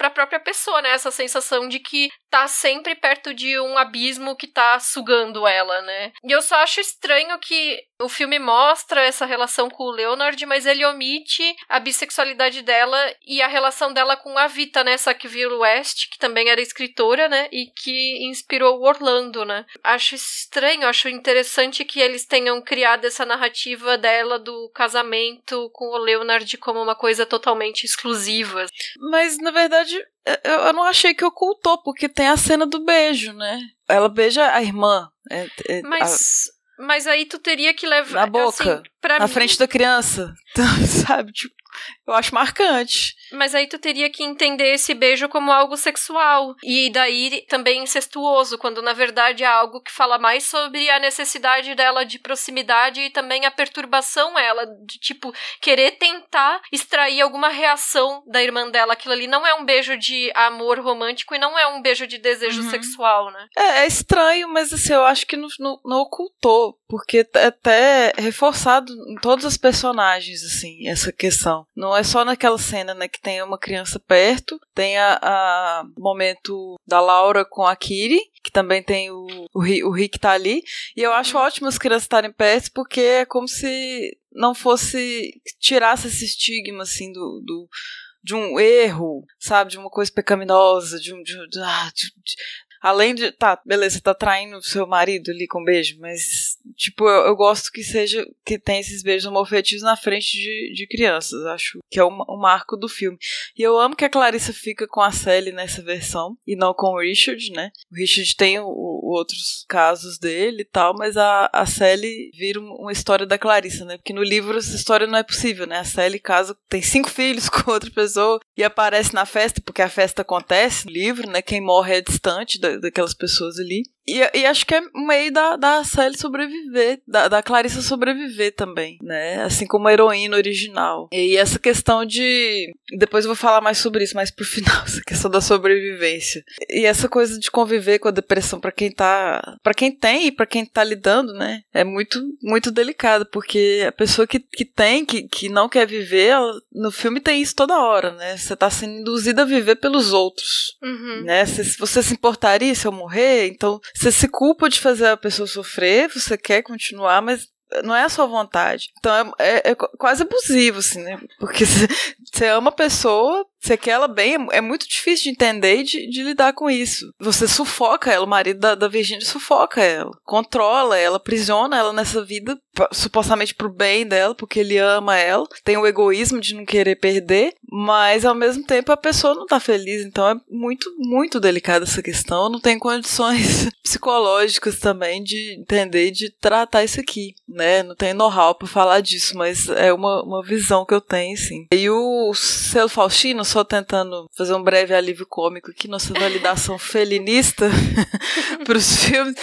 a própria pessoa, né? Essa sensação de que tá sempre perto de um abismo que tá sugando ela, né? E eu só acho estranho que o filme mostra essa relação com o Leonard, mas ele omite a bissexualidade dela e a relação dela com a Vita, né? Sackville West, que também era escritora, né? E que inspirou o Orlando, né? Acho estranho, acho interessante que eles tenham criado essa narrativa dela do casamento com o Leonard como uma coisa totalmente exclusiva. Mas, na verdade, eu, não achei que ocultou, porque tem a cena do beijo, né? Ela beija a irmã. É, é, mas. A... Mas aí tu teria que levar. Na boca. Assim, na mim... frente da criança. Sabe? Tipo, eu acho marcante. Mas aí tu teria que entender esse beijo como algo sexual. E daí também incestuoso, quando na verdade é algo que fala mais sobre a necessidade dela de proximidade e também a perturbação ela, de tipo, querer tentar extrair alguma reação da irmã dela. Aquilo ali não é um beijo de amor romântico e não é um beijo de desejo uhum. sexual, né? É, é, estranho, mas assim, eu acho que não, não, não ocultou, porque é até reforçado em todos os personagens, assim, essa questão. Não é só naquela cena, né, que tem uma criança perto, tem a, a momento da Laura com a Kiri, que também tem o, o, o Rick tá ali, e eu acho ótimo as crianças estarem perto, porque é como se não fosse, tirasse esse estigma, assim, do, do de um erro, sabe, de uma coisa pecaminosa, de um, de, de, ah, de, além de, tá, beleza, você tá traindo seu marido ali com um beijo, mas Tipo, eu, eu, gosto que seja que tem esses beijos homofetivos na frente de, de crianças. Acho que é o, o, marco do filme. E eu amo que a Clarissa fica com a Sally nessa versão e não com o Richard, né? O Richard tem o, o outros casos dele e tal, mas a, a Sally vira uma história da Clarissa, né? Porque no livro essa história não é possível, né? A Sally casa, tem cinco filhos com outra pessoa e aparece na festa, porque a festa acontece no livro, né? Quem morre é distante da, daquelas pessoas ali. E, e, acho que é meio da, da Sally sobreviver, da, da Clarissa sobreviver também, né? Assim como a heroína original. E essa questão de. Depois eu vou falar mais sobre isso, mais pro final, essa questão da sobrevivência. E essa coisa de conviver com a depressão para quem tá. para quem tem e para quem tá lidando, né? É muito, muito delicado, porque a pessoa que, que tem, que, que não quer viver, ela, no filme tem isso toda hora, né? Você tá sendo induzida a viver pelos outros. Uhum. Né? Se você se importaria se eu morrer, então você se culpa de fazer a pessoa sofrer, você quer continuar, mas não é a sua vontade. Então é, é, é quase abusivo, assim, né? Porque você ama a pessoa, você quer ela bem, é muito difícil de entender e de, de lidar com isso. Você sufoca ela, o marido da, da Virginia sufoca ela, controla ela, aprisiona ela nessa vida, supostamente pro bem dela, porque ele ama ela. Tem o egoísmo de não querer perder, mas ao mesmo tempo a pessoa não tá feliz. Então é muito, muito delicada essa questão. Não tem condições psicológicas também de entender de tratar isso aqui, né? Não tem know-how pra falar disso, mas é uma, uma visão que eu tenho, sim. E o Selo Faustino, só tentando fazer um breve alívio cômico aqui, nossa validação felinista para os filmes,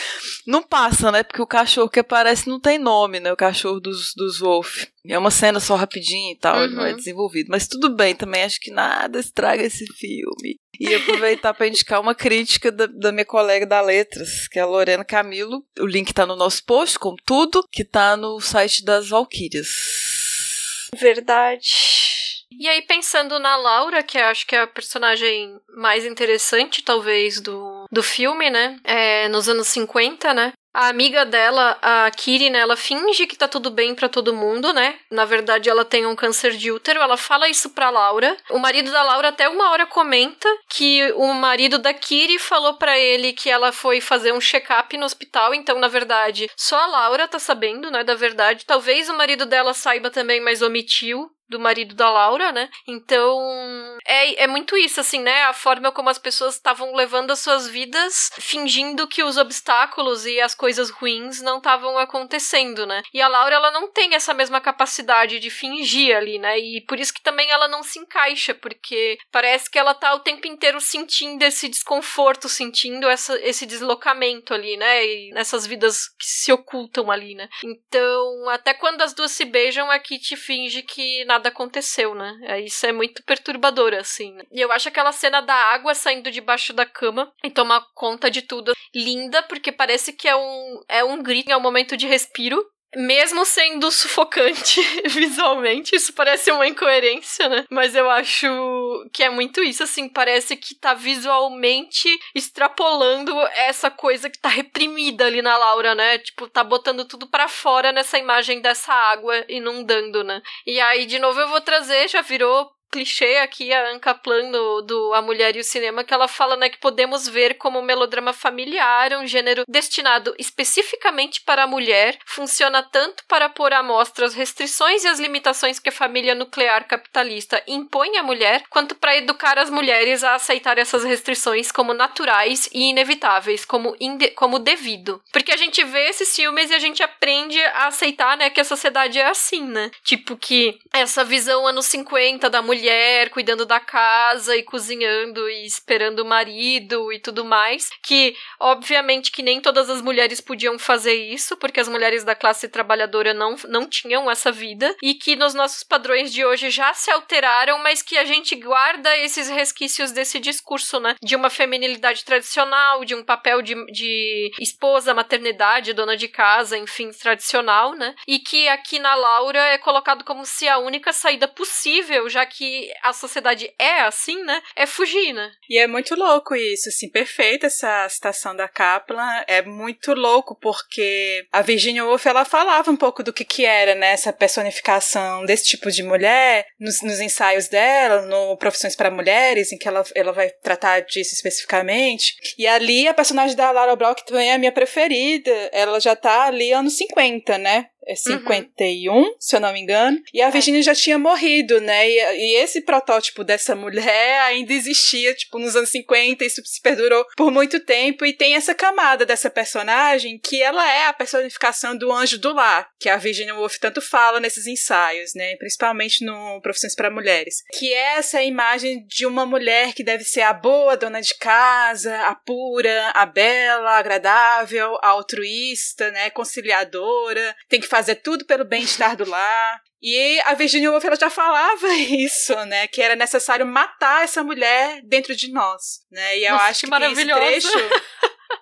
não passa, né? Porque o cachorro que aparece não tem nome, né? O cachorro dos, dos Wolf. É uma cena só rapidinho e tal, uhum. não é uhum. desenvolvido. Mas tudo bem, também acho que nada estraga esse filme. E aproveitar para indicar uma crítica da, da, minha colega da Letras, que é a Lorena Camilo. O link tá no nosso post, como tudo, que tá no site das Valkyrias. Verdade. E aí, pensando na Laura, que acho que é a personagem mais interessante, talvez, do, do filme, né? É, nos anos 50, né? A amiga dela, a Kiri, né, ela finge que tá tudo bem para todo mundo, né? Na verdade, ela tem um câncer de útero, ela fala isso pra Laura. O marido da Laura até uma hora comenta que o marido da Kiri falou para ele que ela foi fazer um check-up no hospital, então, na verdade, só a Laura tá sabendo, né, da verdade. Talvez o marido dela saiba também, mas omitiu do marido da Laura, né? Então, é, é muito isso, assim, né? A forma como as pessoas estavam levando as suas vidas fingindo que os obstáculos e as coisas ruins não estavam acontecendo, né? E a Laura, ela não tem essa mesma capacidade de fingir ali, né? E por isso que também ela não se encaixa, porque parece que ela tá o tempo inteiro sentindo esse desconforto, sentindo essa, esse deslocamento ali, né? E nessas vidas que se ocultam ali, né? Então, até quando as duas se beijam, a Kitty finge que nada nada aconteceu, né? É, isso é muito perturbador, assim. Né? E eu acho aquela cena da água saindo debaixo da cama e tomar conta de tudo linda, porque parece que é um, é um grito, é um momento de respiro. Mesmo sendo sufocante visualmente, isso parece uma incoerência, né? Mas eu acho que é muito isso, assim, parece que tá visualmente extrapolando essa coisa que tá reprimida ali na Laura, né? Tipo, tá botando tudo para fora nessa imagem dessa água inundando, né? E aí, de novo, eu vou trazer, já virou clichê aqui, a Anka Plan do, do A Mulher e o Cinema, que ela fala né, que podemos ver como um melodrama familiar, um gênero destinado especificamente para a mulher, funciona tanto para pôr à mostra as restrições e as limitações que a família nuclear capitalista impõe à mulher, quanto para educar as mulheres a aceitar essas restrições como naturais e inevitáveis, como, como devido. Porque a gente vê esses filmes e a gente aprende a aceitar né, que a sociedade é assim, né? Tipo que essa visão anos 50 da mulher mulher cuidando da casa e cozinhando e esperando o marido e tudo mais, que obviamente que nem todas as mulheres podiam fazer isso, porque as mulheres da classe trabalhadora não, não tinham essa vida, e que nos nossos padrões de hoje já se alteraram, mas que a gente guarda esses resquícios desse discurso, né? De uma feminilidade tradicional, de um papel de, de esposa, maternidade, dona de casa, enfim, tradicional, né? E que aqui na Laura é colocado como se a única saída possível, já que a sociedade é assim, né? É fugir, né? E é muito louco isso, assim, perfeita essa citação da Kaplan. É muito louco porque a Virginia Woolf, ela falava um pouco do que que era, né? Essa personificação desse tipo de mulher nos, nos ensaios dela, no Profissões para Mulheres, em que ela, ela vai tratar disso especificamente. E ali a personagem da Lara Brock também é a minha preferida. Ela já tá ali anos 50, né? É 51, uhum. se eu não me engano. E a é. Virginia já tinha morrido, né? E, e, esse protótipo dessa mulher ainda existia, tipo, nos anos 50, isso se perdurou por muito tempo. E tem essa camada dessa personagem que ela é a personificação do anjo do lar, que a Virginia Woolf tanto fala nesses ensaios, né? Principalmente no Profissões para Mulheres. Que é essa imagem de uma mulher que deve ser a boa dona de casa, a pura, a bela, a agradável, a altruísta, né? Conciliadora, tem que fazer tudo pelo bem-estar do lar. E a Virginia Woolf ela já falava isso, né? Que era necessário matar essa mulher dentro de nós, né? E eu Nossa, acho que, que esse trecho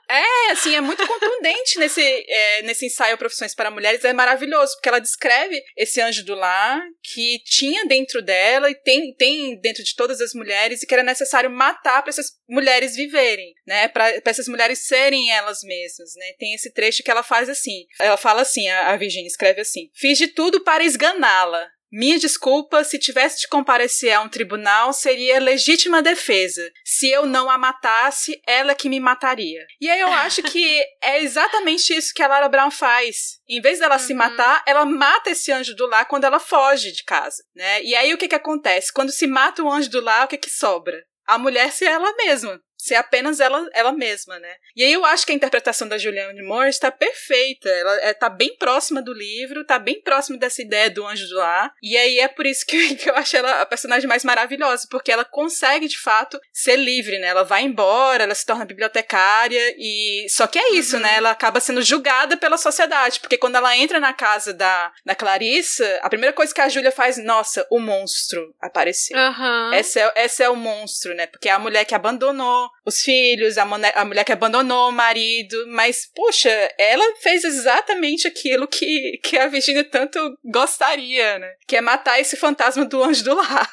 É, assim, é muito contundente nesse, é, nesse ensaio Profissões para Mulheres, é maravilhoso, porque ela descreve esse anjo do lar que tinha dentro dela e tem, tem dentro de todas as mulheres e que era necessário matar para essas mulheres viverem, né? Para essas mulheres serem elas mesmas, né? Tem esse trecho que ela faz assim. Ela fala assim, a, a escreve assim: Fiz de tudo para esganá-la, minha desculpa, se tivesse de comparecer a um tribunal, seria legítima defesa. Se eu não a matasse, ela que me mataria. E aí eu acho que é exatamente isso que a Lara Brown faz. Em vez dela uhum. se matar, ela mata esse anjo do lar quando ela foge de casa, né? E aí o que que acontece? Quando se mata o anjo do lar, o que que sobra? A mulher ser ela mesma ser apenas ela, ela mesma, né? E aí eu acho que a interpretação da Julianne Moore está perfeita. Ela está é, bem próxima do livro, está bem próxima dessa ideia do anjo do lar. E aí é por isso que, que eu acho ela a personagem mais maravilhosa, porque ela consegue de fato ser livre, né? Ela vai embora, ela se torna bibliotecária e só que é isso, uhum. né? Ela acaba sendo julgada pela sociedade, porque quando ela entra na casa da, da Clarissa, a primeira coisa que a Júlia faz, nossa, o monstro apareceu. Uhum. Esse, é, esse é o monstro, né? Porque é a mulher que abandonou os filhos, a, mulher, a mulher que abandonou o marido, mas, poxa, ela fez exatamente aquilo que, que a Virginia tanto gostaria, né? Que é matar esse fantasma do anjo do lar.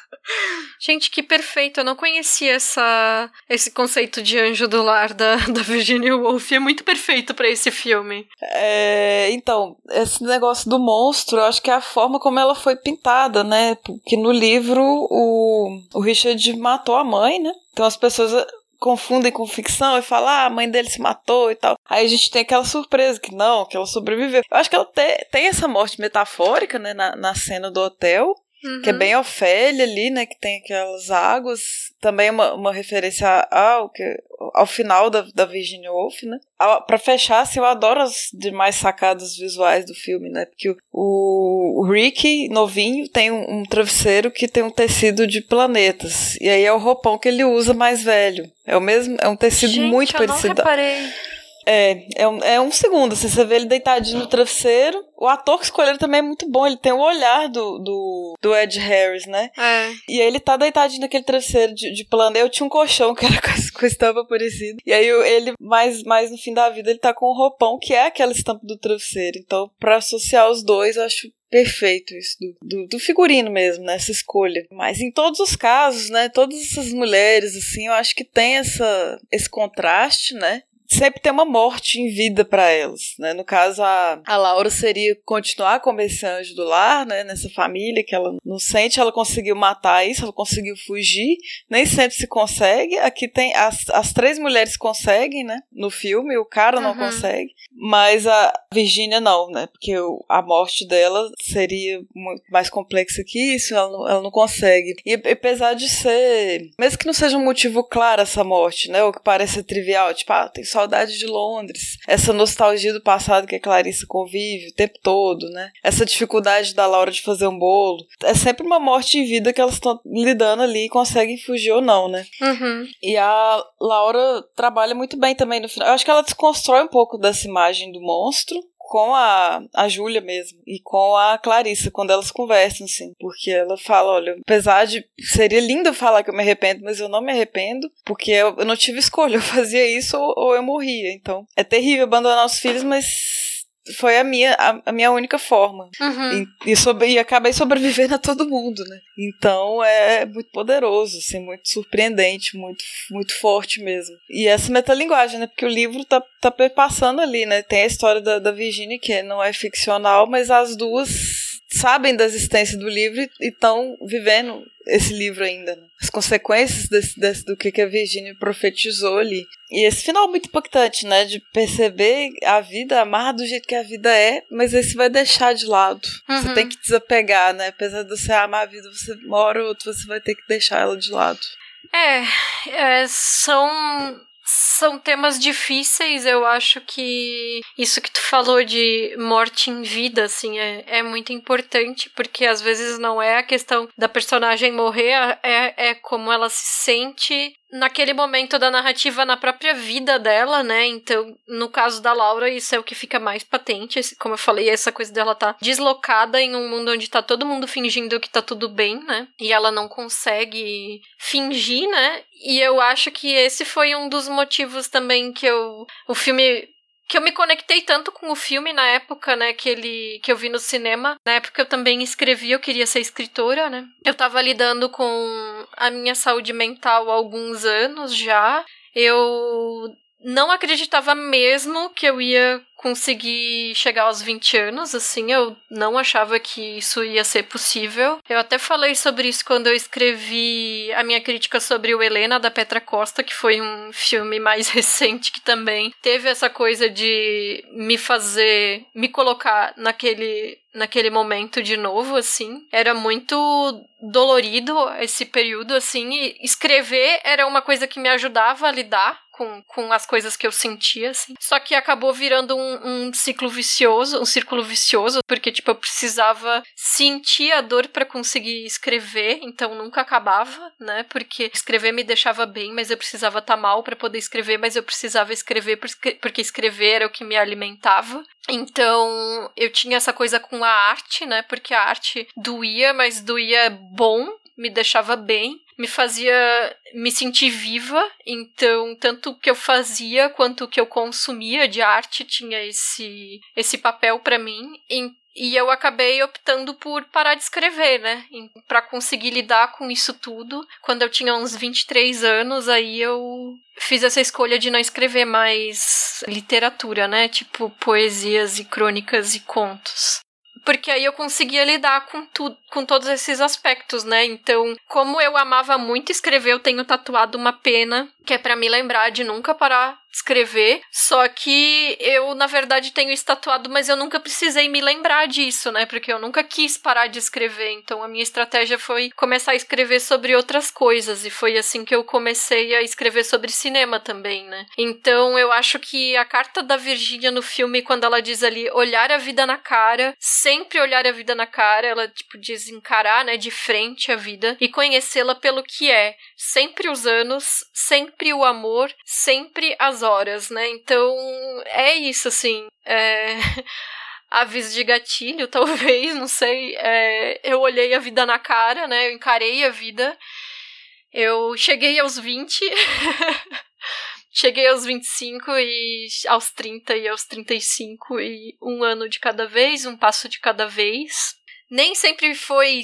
Gente, que perfeito. Eu não conhecia essa, esse conceito de anjo do lar da, da Virginia Woolf. É muito perfeito para esse filme. É, então, esse negócio do monstro, eu acho que é a forma como ela foi pintada, né? Porque no livro o, o Richard matou a mãe, né? Então as pessoas confundem com ficção e falam, ah, a mãe dele se matou e tal. Aí a gente tem aquela surpresa que não, que ela sobreviveu. Eu acho que ela te, tem essa morte metafórica, né, na, na cena do hotel. Uhum. Que é bem Ofélia ali, né? Que tem aquelas águas. Também uma, uma referência ao, que, ao final da, da Virginia Woolf, né? Pra fechar, assim, eu adoro as demais sacadas visuais do filme, né? Porque o, o Rick, novinho, tem um, um, travesseiro que tem um tecido de planetas. E aí é o roupão que ele usa mais velho. É o mesmo, é um tecido Gente, muito eu parecido. Não reparei. É, é um, é um segundo, assim, você vê ele deitadinho no travesseiro. O ator que escolheram também é muito bom, ele tem o olhar do, do, do Ed Harris, né? É. E aí ele tá deitadinho naquele travesseiro de, de plano. Eu tinha um colchão que era com, com estampa parecida. E aí ele, mais, mais no fim da vida, ele tá com um roupão que é aquela estampa do travesseiro. Então, pra associar os dois, eu acho perfeito isso do, do, do, figurino mesmo, né? Essa escolha. Mas em todos os casos, né? Todas essas mulheres, assim, eu acho que tem essa, esse contraste, né? Sempre tem uma morte em vida para elas, né? No caso, a, a Laura seria continuar como esse anjo do lar, né? Nessa família que ela não sente, ela conseguiu matar isso, ela conseguiu fugir, nem sempre se consegue. Aqui tem as, as três mulheres conseguem, né? No filme, o cara não uhum. consegue, mas a Virginia não, né? Porque o, a morte dela seria muito mais complexa que isso, ela não, ela não consegue. E apesar de ser, mesmo que não seja um motivo claro essa morte, né? O que parece trivial, tipo, ah, tem saudade de Londres, essa nostalgia do passado que a Clarissa convive o tempo todo, né? Essa dificuldade da Laura de fazer um bolo. É sempre uma morte em vida que elas estão lidando ali e conseguem fugir ou não, né? Uhum. E a Laura trabalha muito bem também no final. Eu acho que ela desconstrói um pouco dessa imagem do monstro, com a, a Júlia mesmo e com a Clarissa, quando elas conversam, assim. Porque ela fala: olha, apesar de. Seria lindo falar que eu me arrependo, mas eu não me arrependo, porque eu, eu não tive escolha. Eu fazia isso ou, ou eu morria. Então, é terrível abandonar os filhos, mas foi a minha, a, a minha única forma. Uhum. E, e, sobre, e acabei sobrevivendo a todo mundo, né? Então é muito poderoso, assim, muito surpreendente, muito, muito forte mesmo. E essa metalinguagem, né? Porque o livro tá, tá passando ali, né? Tem a história da, da Virginia, que não é ficcional, mas as duas sabem da existência do livro e estão vivendo esse livro ainda, né? as consequências desse, desse, do que, que a Virginia profetizou ali. E esse final muito impactante, né? De perceber a vida, amar do jeito que a vida é, mas aí você vai deixar de lado. Uhum. Você tem que desapegar, né? Apesar de você amar a vida, você mora ou outro, você vai ter que deixar ela de lado. É, é são são temas difíceis, eu acho que isso que tu falou de morte em vida, assim, é, é muito importante, porque às vezes não é a questão da personagem morrer, é, é como ela se sente naquele momento da narrativa na própria vida dela, né? Então, no caso da Laura, isso é o que fica mais patente. Como eu falei, essa coisa dela tá deslocada em um mundo onde tá todo mundo fingindo que tá tudo bem, né? E ela não consegue fingir, né? E eu acho que esse foi um dos motivos também que eu. O filme que eu me conectei tanto com o filme na época, né, que ele que eu vi no cinema. Na época eu também escrevi, eu queria ser escritora, né? Eu tava lidando com a minha saúde mental há alguns anos já. Eu não acreditava mesmo que eu ia conseguir chegar aos 20 anos, assim, eu não achava que isso ia ser possível. Eu até falei sobre isso quando eu escrevi a minha crítica sobre o Helena da Petra Costa, que foi um filme mais recente que também teve essa coisa de me fazer, me colocar naquele naquele momento de novo, assim. Era muito dolorido esse período, assim, e escrever era uma coisa que me ajudava a lidar com, com as coisas que eu sentia, assim. Só que acabou virando um, um ciclo vicioso, um círculo vicioso, porque, tipo, eu precisava sentir a dor para conseguir escrever, então nunca acabava, né? Porque escrever me deixava bem, mas eu precisava estar tá mal para poder escrever, mas eu precisava escrever porque escrever era o que me alimentava. Então, eu tinha essa coisa com a arte, né? Porque a arte doía, mas doía bom, me deixava bem me fazia me sentir viva. Então, tanto o que eu fazia quanto o que eu consumia de arte tinha esse, esse papel para mim. E, eu acabei optando por parar de escrever, né? Para conseguir lidar com isso tudo. Quando eu tinha uns 23 anos, aí eu fiz essa escolha de não escrever mais literatura, né? Tipo poesias e crônicas e contos porque aí eu conseguia lidar com tudo, com todos esses aspectos, né? Então, como eu amava muito escrever, eu tenho tatuado uma pena que é para me lembrar de nunca parar escrever, só que eu, na verdade, tenho estatuado, mas eu nunca precisei me lembrar disso, né? Porque eu nunca quis parar de escrever. Então a minha estratégia foi começar a escrever sobre outras coisas, e foi assim que eu comecei a escrever sobre cinema também, né? Então eu acho que a carta da Virgínia no filme, quando ela diz ali olhar a vida na cara, sempre olhar a vida na cara, ela tipo diz encarar, né, de frente a vida e conhecê-la pelo que é, sempre os anos, sempre o amor, sempre as horas, né? Então é isso, assim. É... aviso de gatilho, talvez, não sei. É... eu olhei a vida na cara, né? Eu encarei a vida. Eu cheguei aos 20. cheguei aos 25 e aos 30 e aos 35 e um ano de cada vez, um passo de cada vez. Nem sempre foi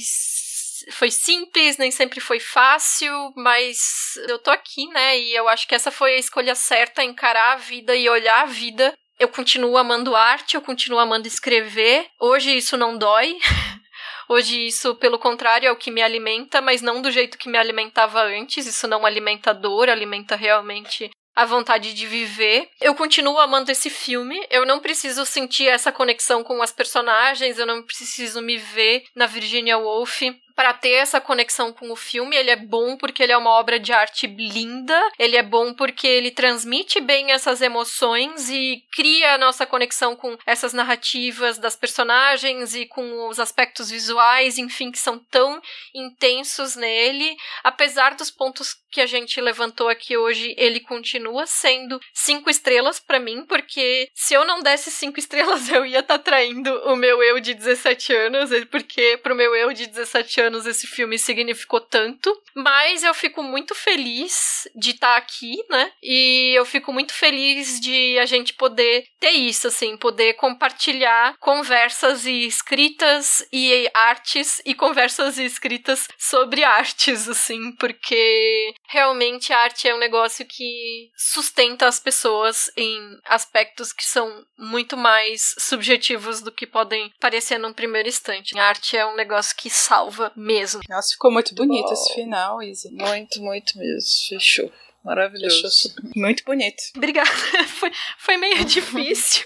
foi simples, nem sempre foi fácil, mas eu tô aqui, né? E eu acho que essa foi a escolha certa, encarar a vida e olhar a vida. Eu continuo amando arte, eu continuo amando escrever. Hoje isso não dói. Hoje isso, pelo contrário, é o que me alimenta, mas não do jeito que me alimentava antes. Isso não alimenta dor, alimenta realmente a vontade de viver. Eu continuo amando esse filme. Eu não preciso sentir essa conexão com as personagens, eu não preciso me ver na Virginia Woolf para ter essa conexão com o filme. Ele é bom porque ele é uma obra de arte linda, ele é bom porque ele transmite bem essas emoções e cria a nossa conexão com essas narrativas das personagens e com os aspectos visuais, enfim, que são tão intensos nele. Apesar dos pontos que a gente levantou aqui hoje, ele continua sendo cinco estrelas para mim, porque se eu não desse cinco estrelas, eu ia estar tá traindo o meu eu de 17 anos, porque pro meu eu de 17 anos esse filme significou tanto, mas eu fico muito feliz de estar tá aqui, né? E eu fico muito feliz de a gente poder ter isso, assim, poder compartilhar conversas e escritas e artes e conversas e escritas sobre artes, assim, porque realmente a arte é um negócio que sustenta as pessoas em aspectos que são muito mais subjetivos do que podem parecer num primeiro instante. A arte é um negócio que salva mesmo. Nossa, ficou muito bonito oh, esse final, Izzy. Muito, muito mesmo. Fechou. Maravilhoso. Muito bonito. Obrigada. foi, foi meio difícil.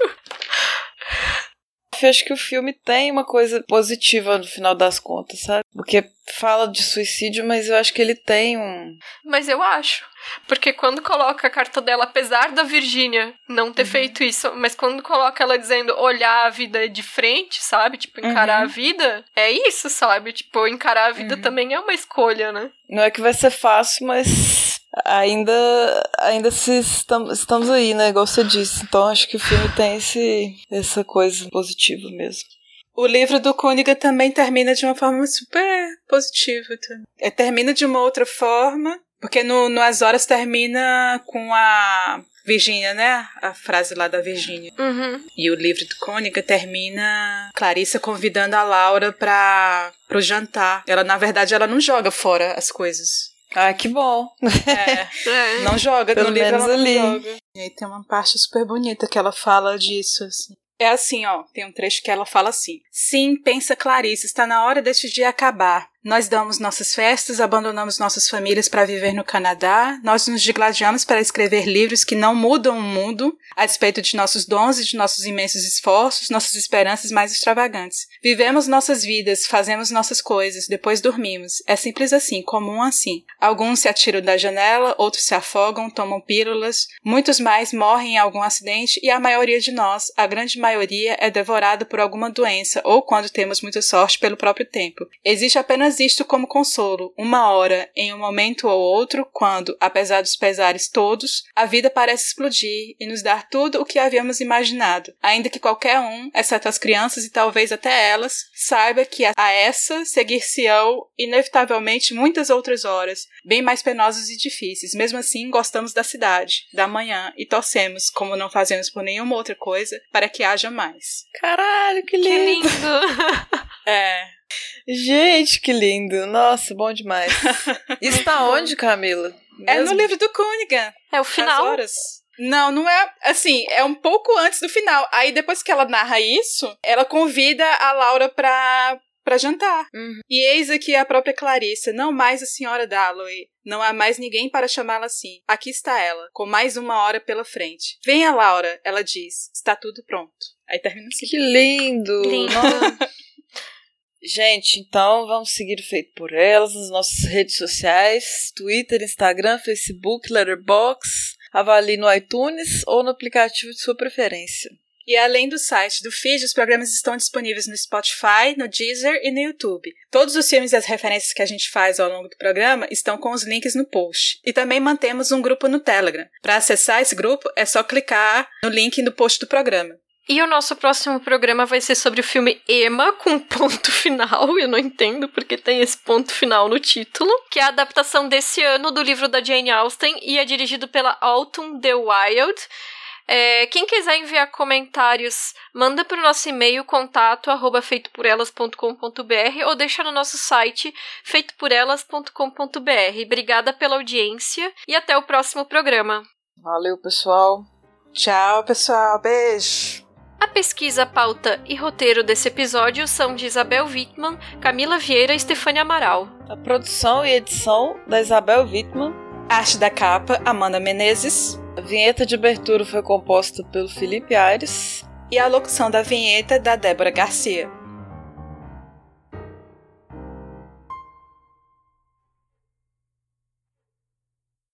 Eu acho que o filme tem uma coisa positiva no final das contas, sabe? Porque fala de suicídio, mas eu acho que ele tem um. Mas eu acho. Porque quando coloca a carta dela, apesar da Virgínia não ter uhum. feito isso, mas quando coloca ela dizendo olhar a vida de frente, sabe? Tipo, encarar uhum. a vida, é isso, sabe? Tipo, encarar a vida uhum. também é uma escolha, né? Não é que vai ser fácil, mas ainda ainda se estamos, estamos aí, né? Igual você disse. Então acho que o filme tem esse, essa coisa positiva mesmo. O livro do Côniga também termina de uma forma super positiva. É, termina de uma outra forma, porque no, no As Horas termina com a Virgínia, né? A frase lá da Virgínia. Uhum. E o livro do Cônica termina Clarissa convidando a Laura para pro jantar. Ela, na verdade, ela não joga fora as coisas. Ah, que bom. É, não joga, Pelo no não ali. joga. E aí tem uma parte super bonita que ela fala disso, assim. É assim, ó, tem um trecho que ela fala assim: Sim, pensa Clarice, está na hora deste dia acabar. Nós damos nossas festas, abandonamos nossas famílias para viver no Canadá, nós nos digladiamos para escrever livros que não mudam o mundo, a despeito de nossos dons e de nossos imensos esforços, nossas esperanças mais extravagantes. Vivemos nossas vidas, fazemos nossas coisas, depois dormimos. É simples assim, comum assim. Alguns se atiram da janela, outros se afogam, tomam pílulas, muitos mais morrem em algum acidente e a maioria de nós, a grande maioria, é devorada por alguma doença ou, quando temos muita sorte, pelo próprio tempo. Existe apenas apenas isto como consolo, uma hora, em um momento ou outro, quando, apesar dos pesares todos, a vida parece explodir e nos dar tudo o que havíamos imaginado, ainda que qualquer um, exceto as crianças e talvez até elas, saiba que a essa seguir-se-ão inevitavelmente muitas outras horas, bem mais penosas e difíceis. Mesmo assim, gostamos da cidade, da manhã e torcemos, como não fazemos por nenhuma outra coisa, para que haja mais. Caralho, que lindo! Que lindo. é. Gente, que lindo. Nossa, bom demais. Isso tá onde, Camila? Mesmo? É no livro do Cunningham. É o final. horas. Não, não é assim, é um pouco antes do final. Aí depois que ela narra isso, ela convida a Laura pra, pra jantar. Uhum. E eis aqui a própria Clarissa, não mais a senhora Dalloway. Não há mais ninguém para chamá-la assim. Aqui está ela, com mais uma hora pela frente. Venha, Laura, ela diz. Está tudo pronto. Aí termina assim. Que lindo! Lindo! Gente, então vamos seguir o Feito por Elas nas nossas redes sociais: Twitter, Instagram, Facebook, Letterboxd. Avalie no iTunes ou no aplicativo de sua preferência. E além do site do feed, os programas estão disponíveis no Spotify, no Deezer e no YouTube. Todos os filmes e as referências que a gente faz ao longo do programa estão com os links no post. E também mantemos um grupo no Telegram. Para acessar esse grupo, é só clicar no link no post do programa. E o nosso próximo programa vai ser sobre o filme Emma, com ponto final. Eu não entendo porque tem esse ponto final no título. Que é a adaptação desse ano do livro da Jane Austen e é dirigido pela Autumn The Wild. É, quem quiser enviar comentários, manda para o nosso e-mail contato arroba feitoporelas.com.br ou deixa no nosso site feitoporelas.com.br. Obrigada pela audiência e até o próximo programa. Valeu, pessoal. Tchau, pessoal. Beijo. A pesquisa, pauta e roteiro desse episódio são de Isabel Wittmann, Camila Vieira e Stefania Amaral. A produção e edição da Isabel Wittmann. Arte da capa, Amanda Menezes. A vinheta de abertura foi composta pelo Felipe Aires. E a locução da vinheta da Débora Garcia.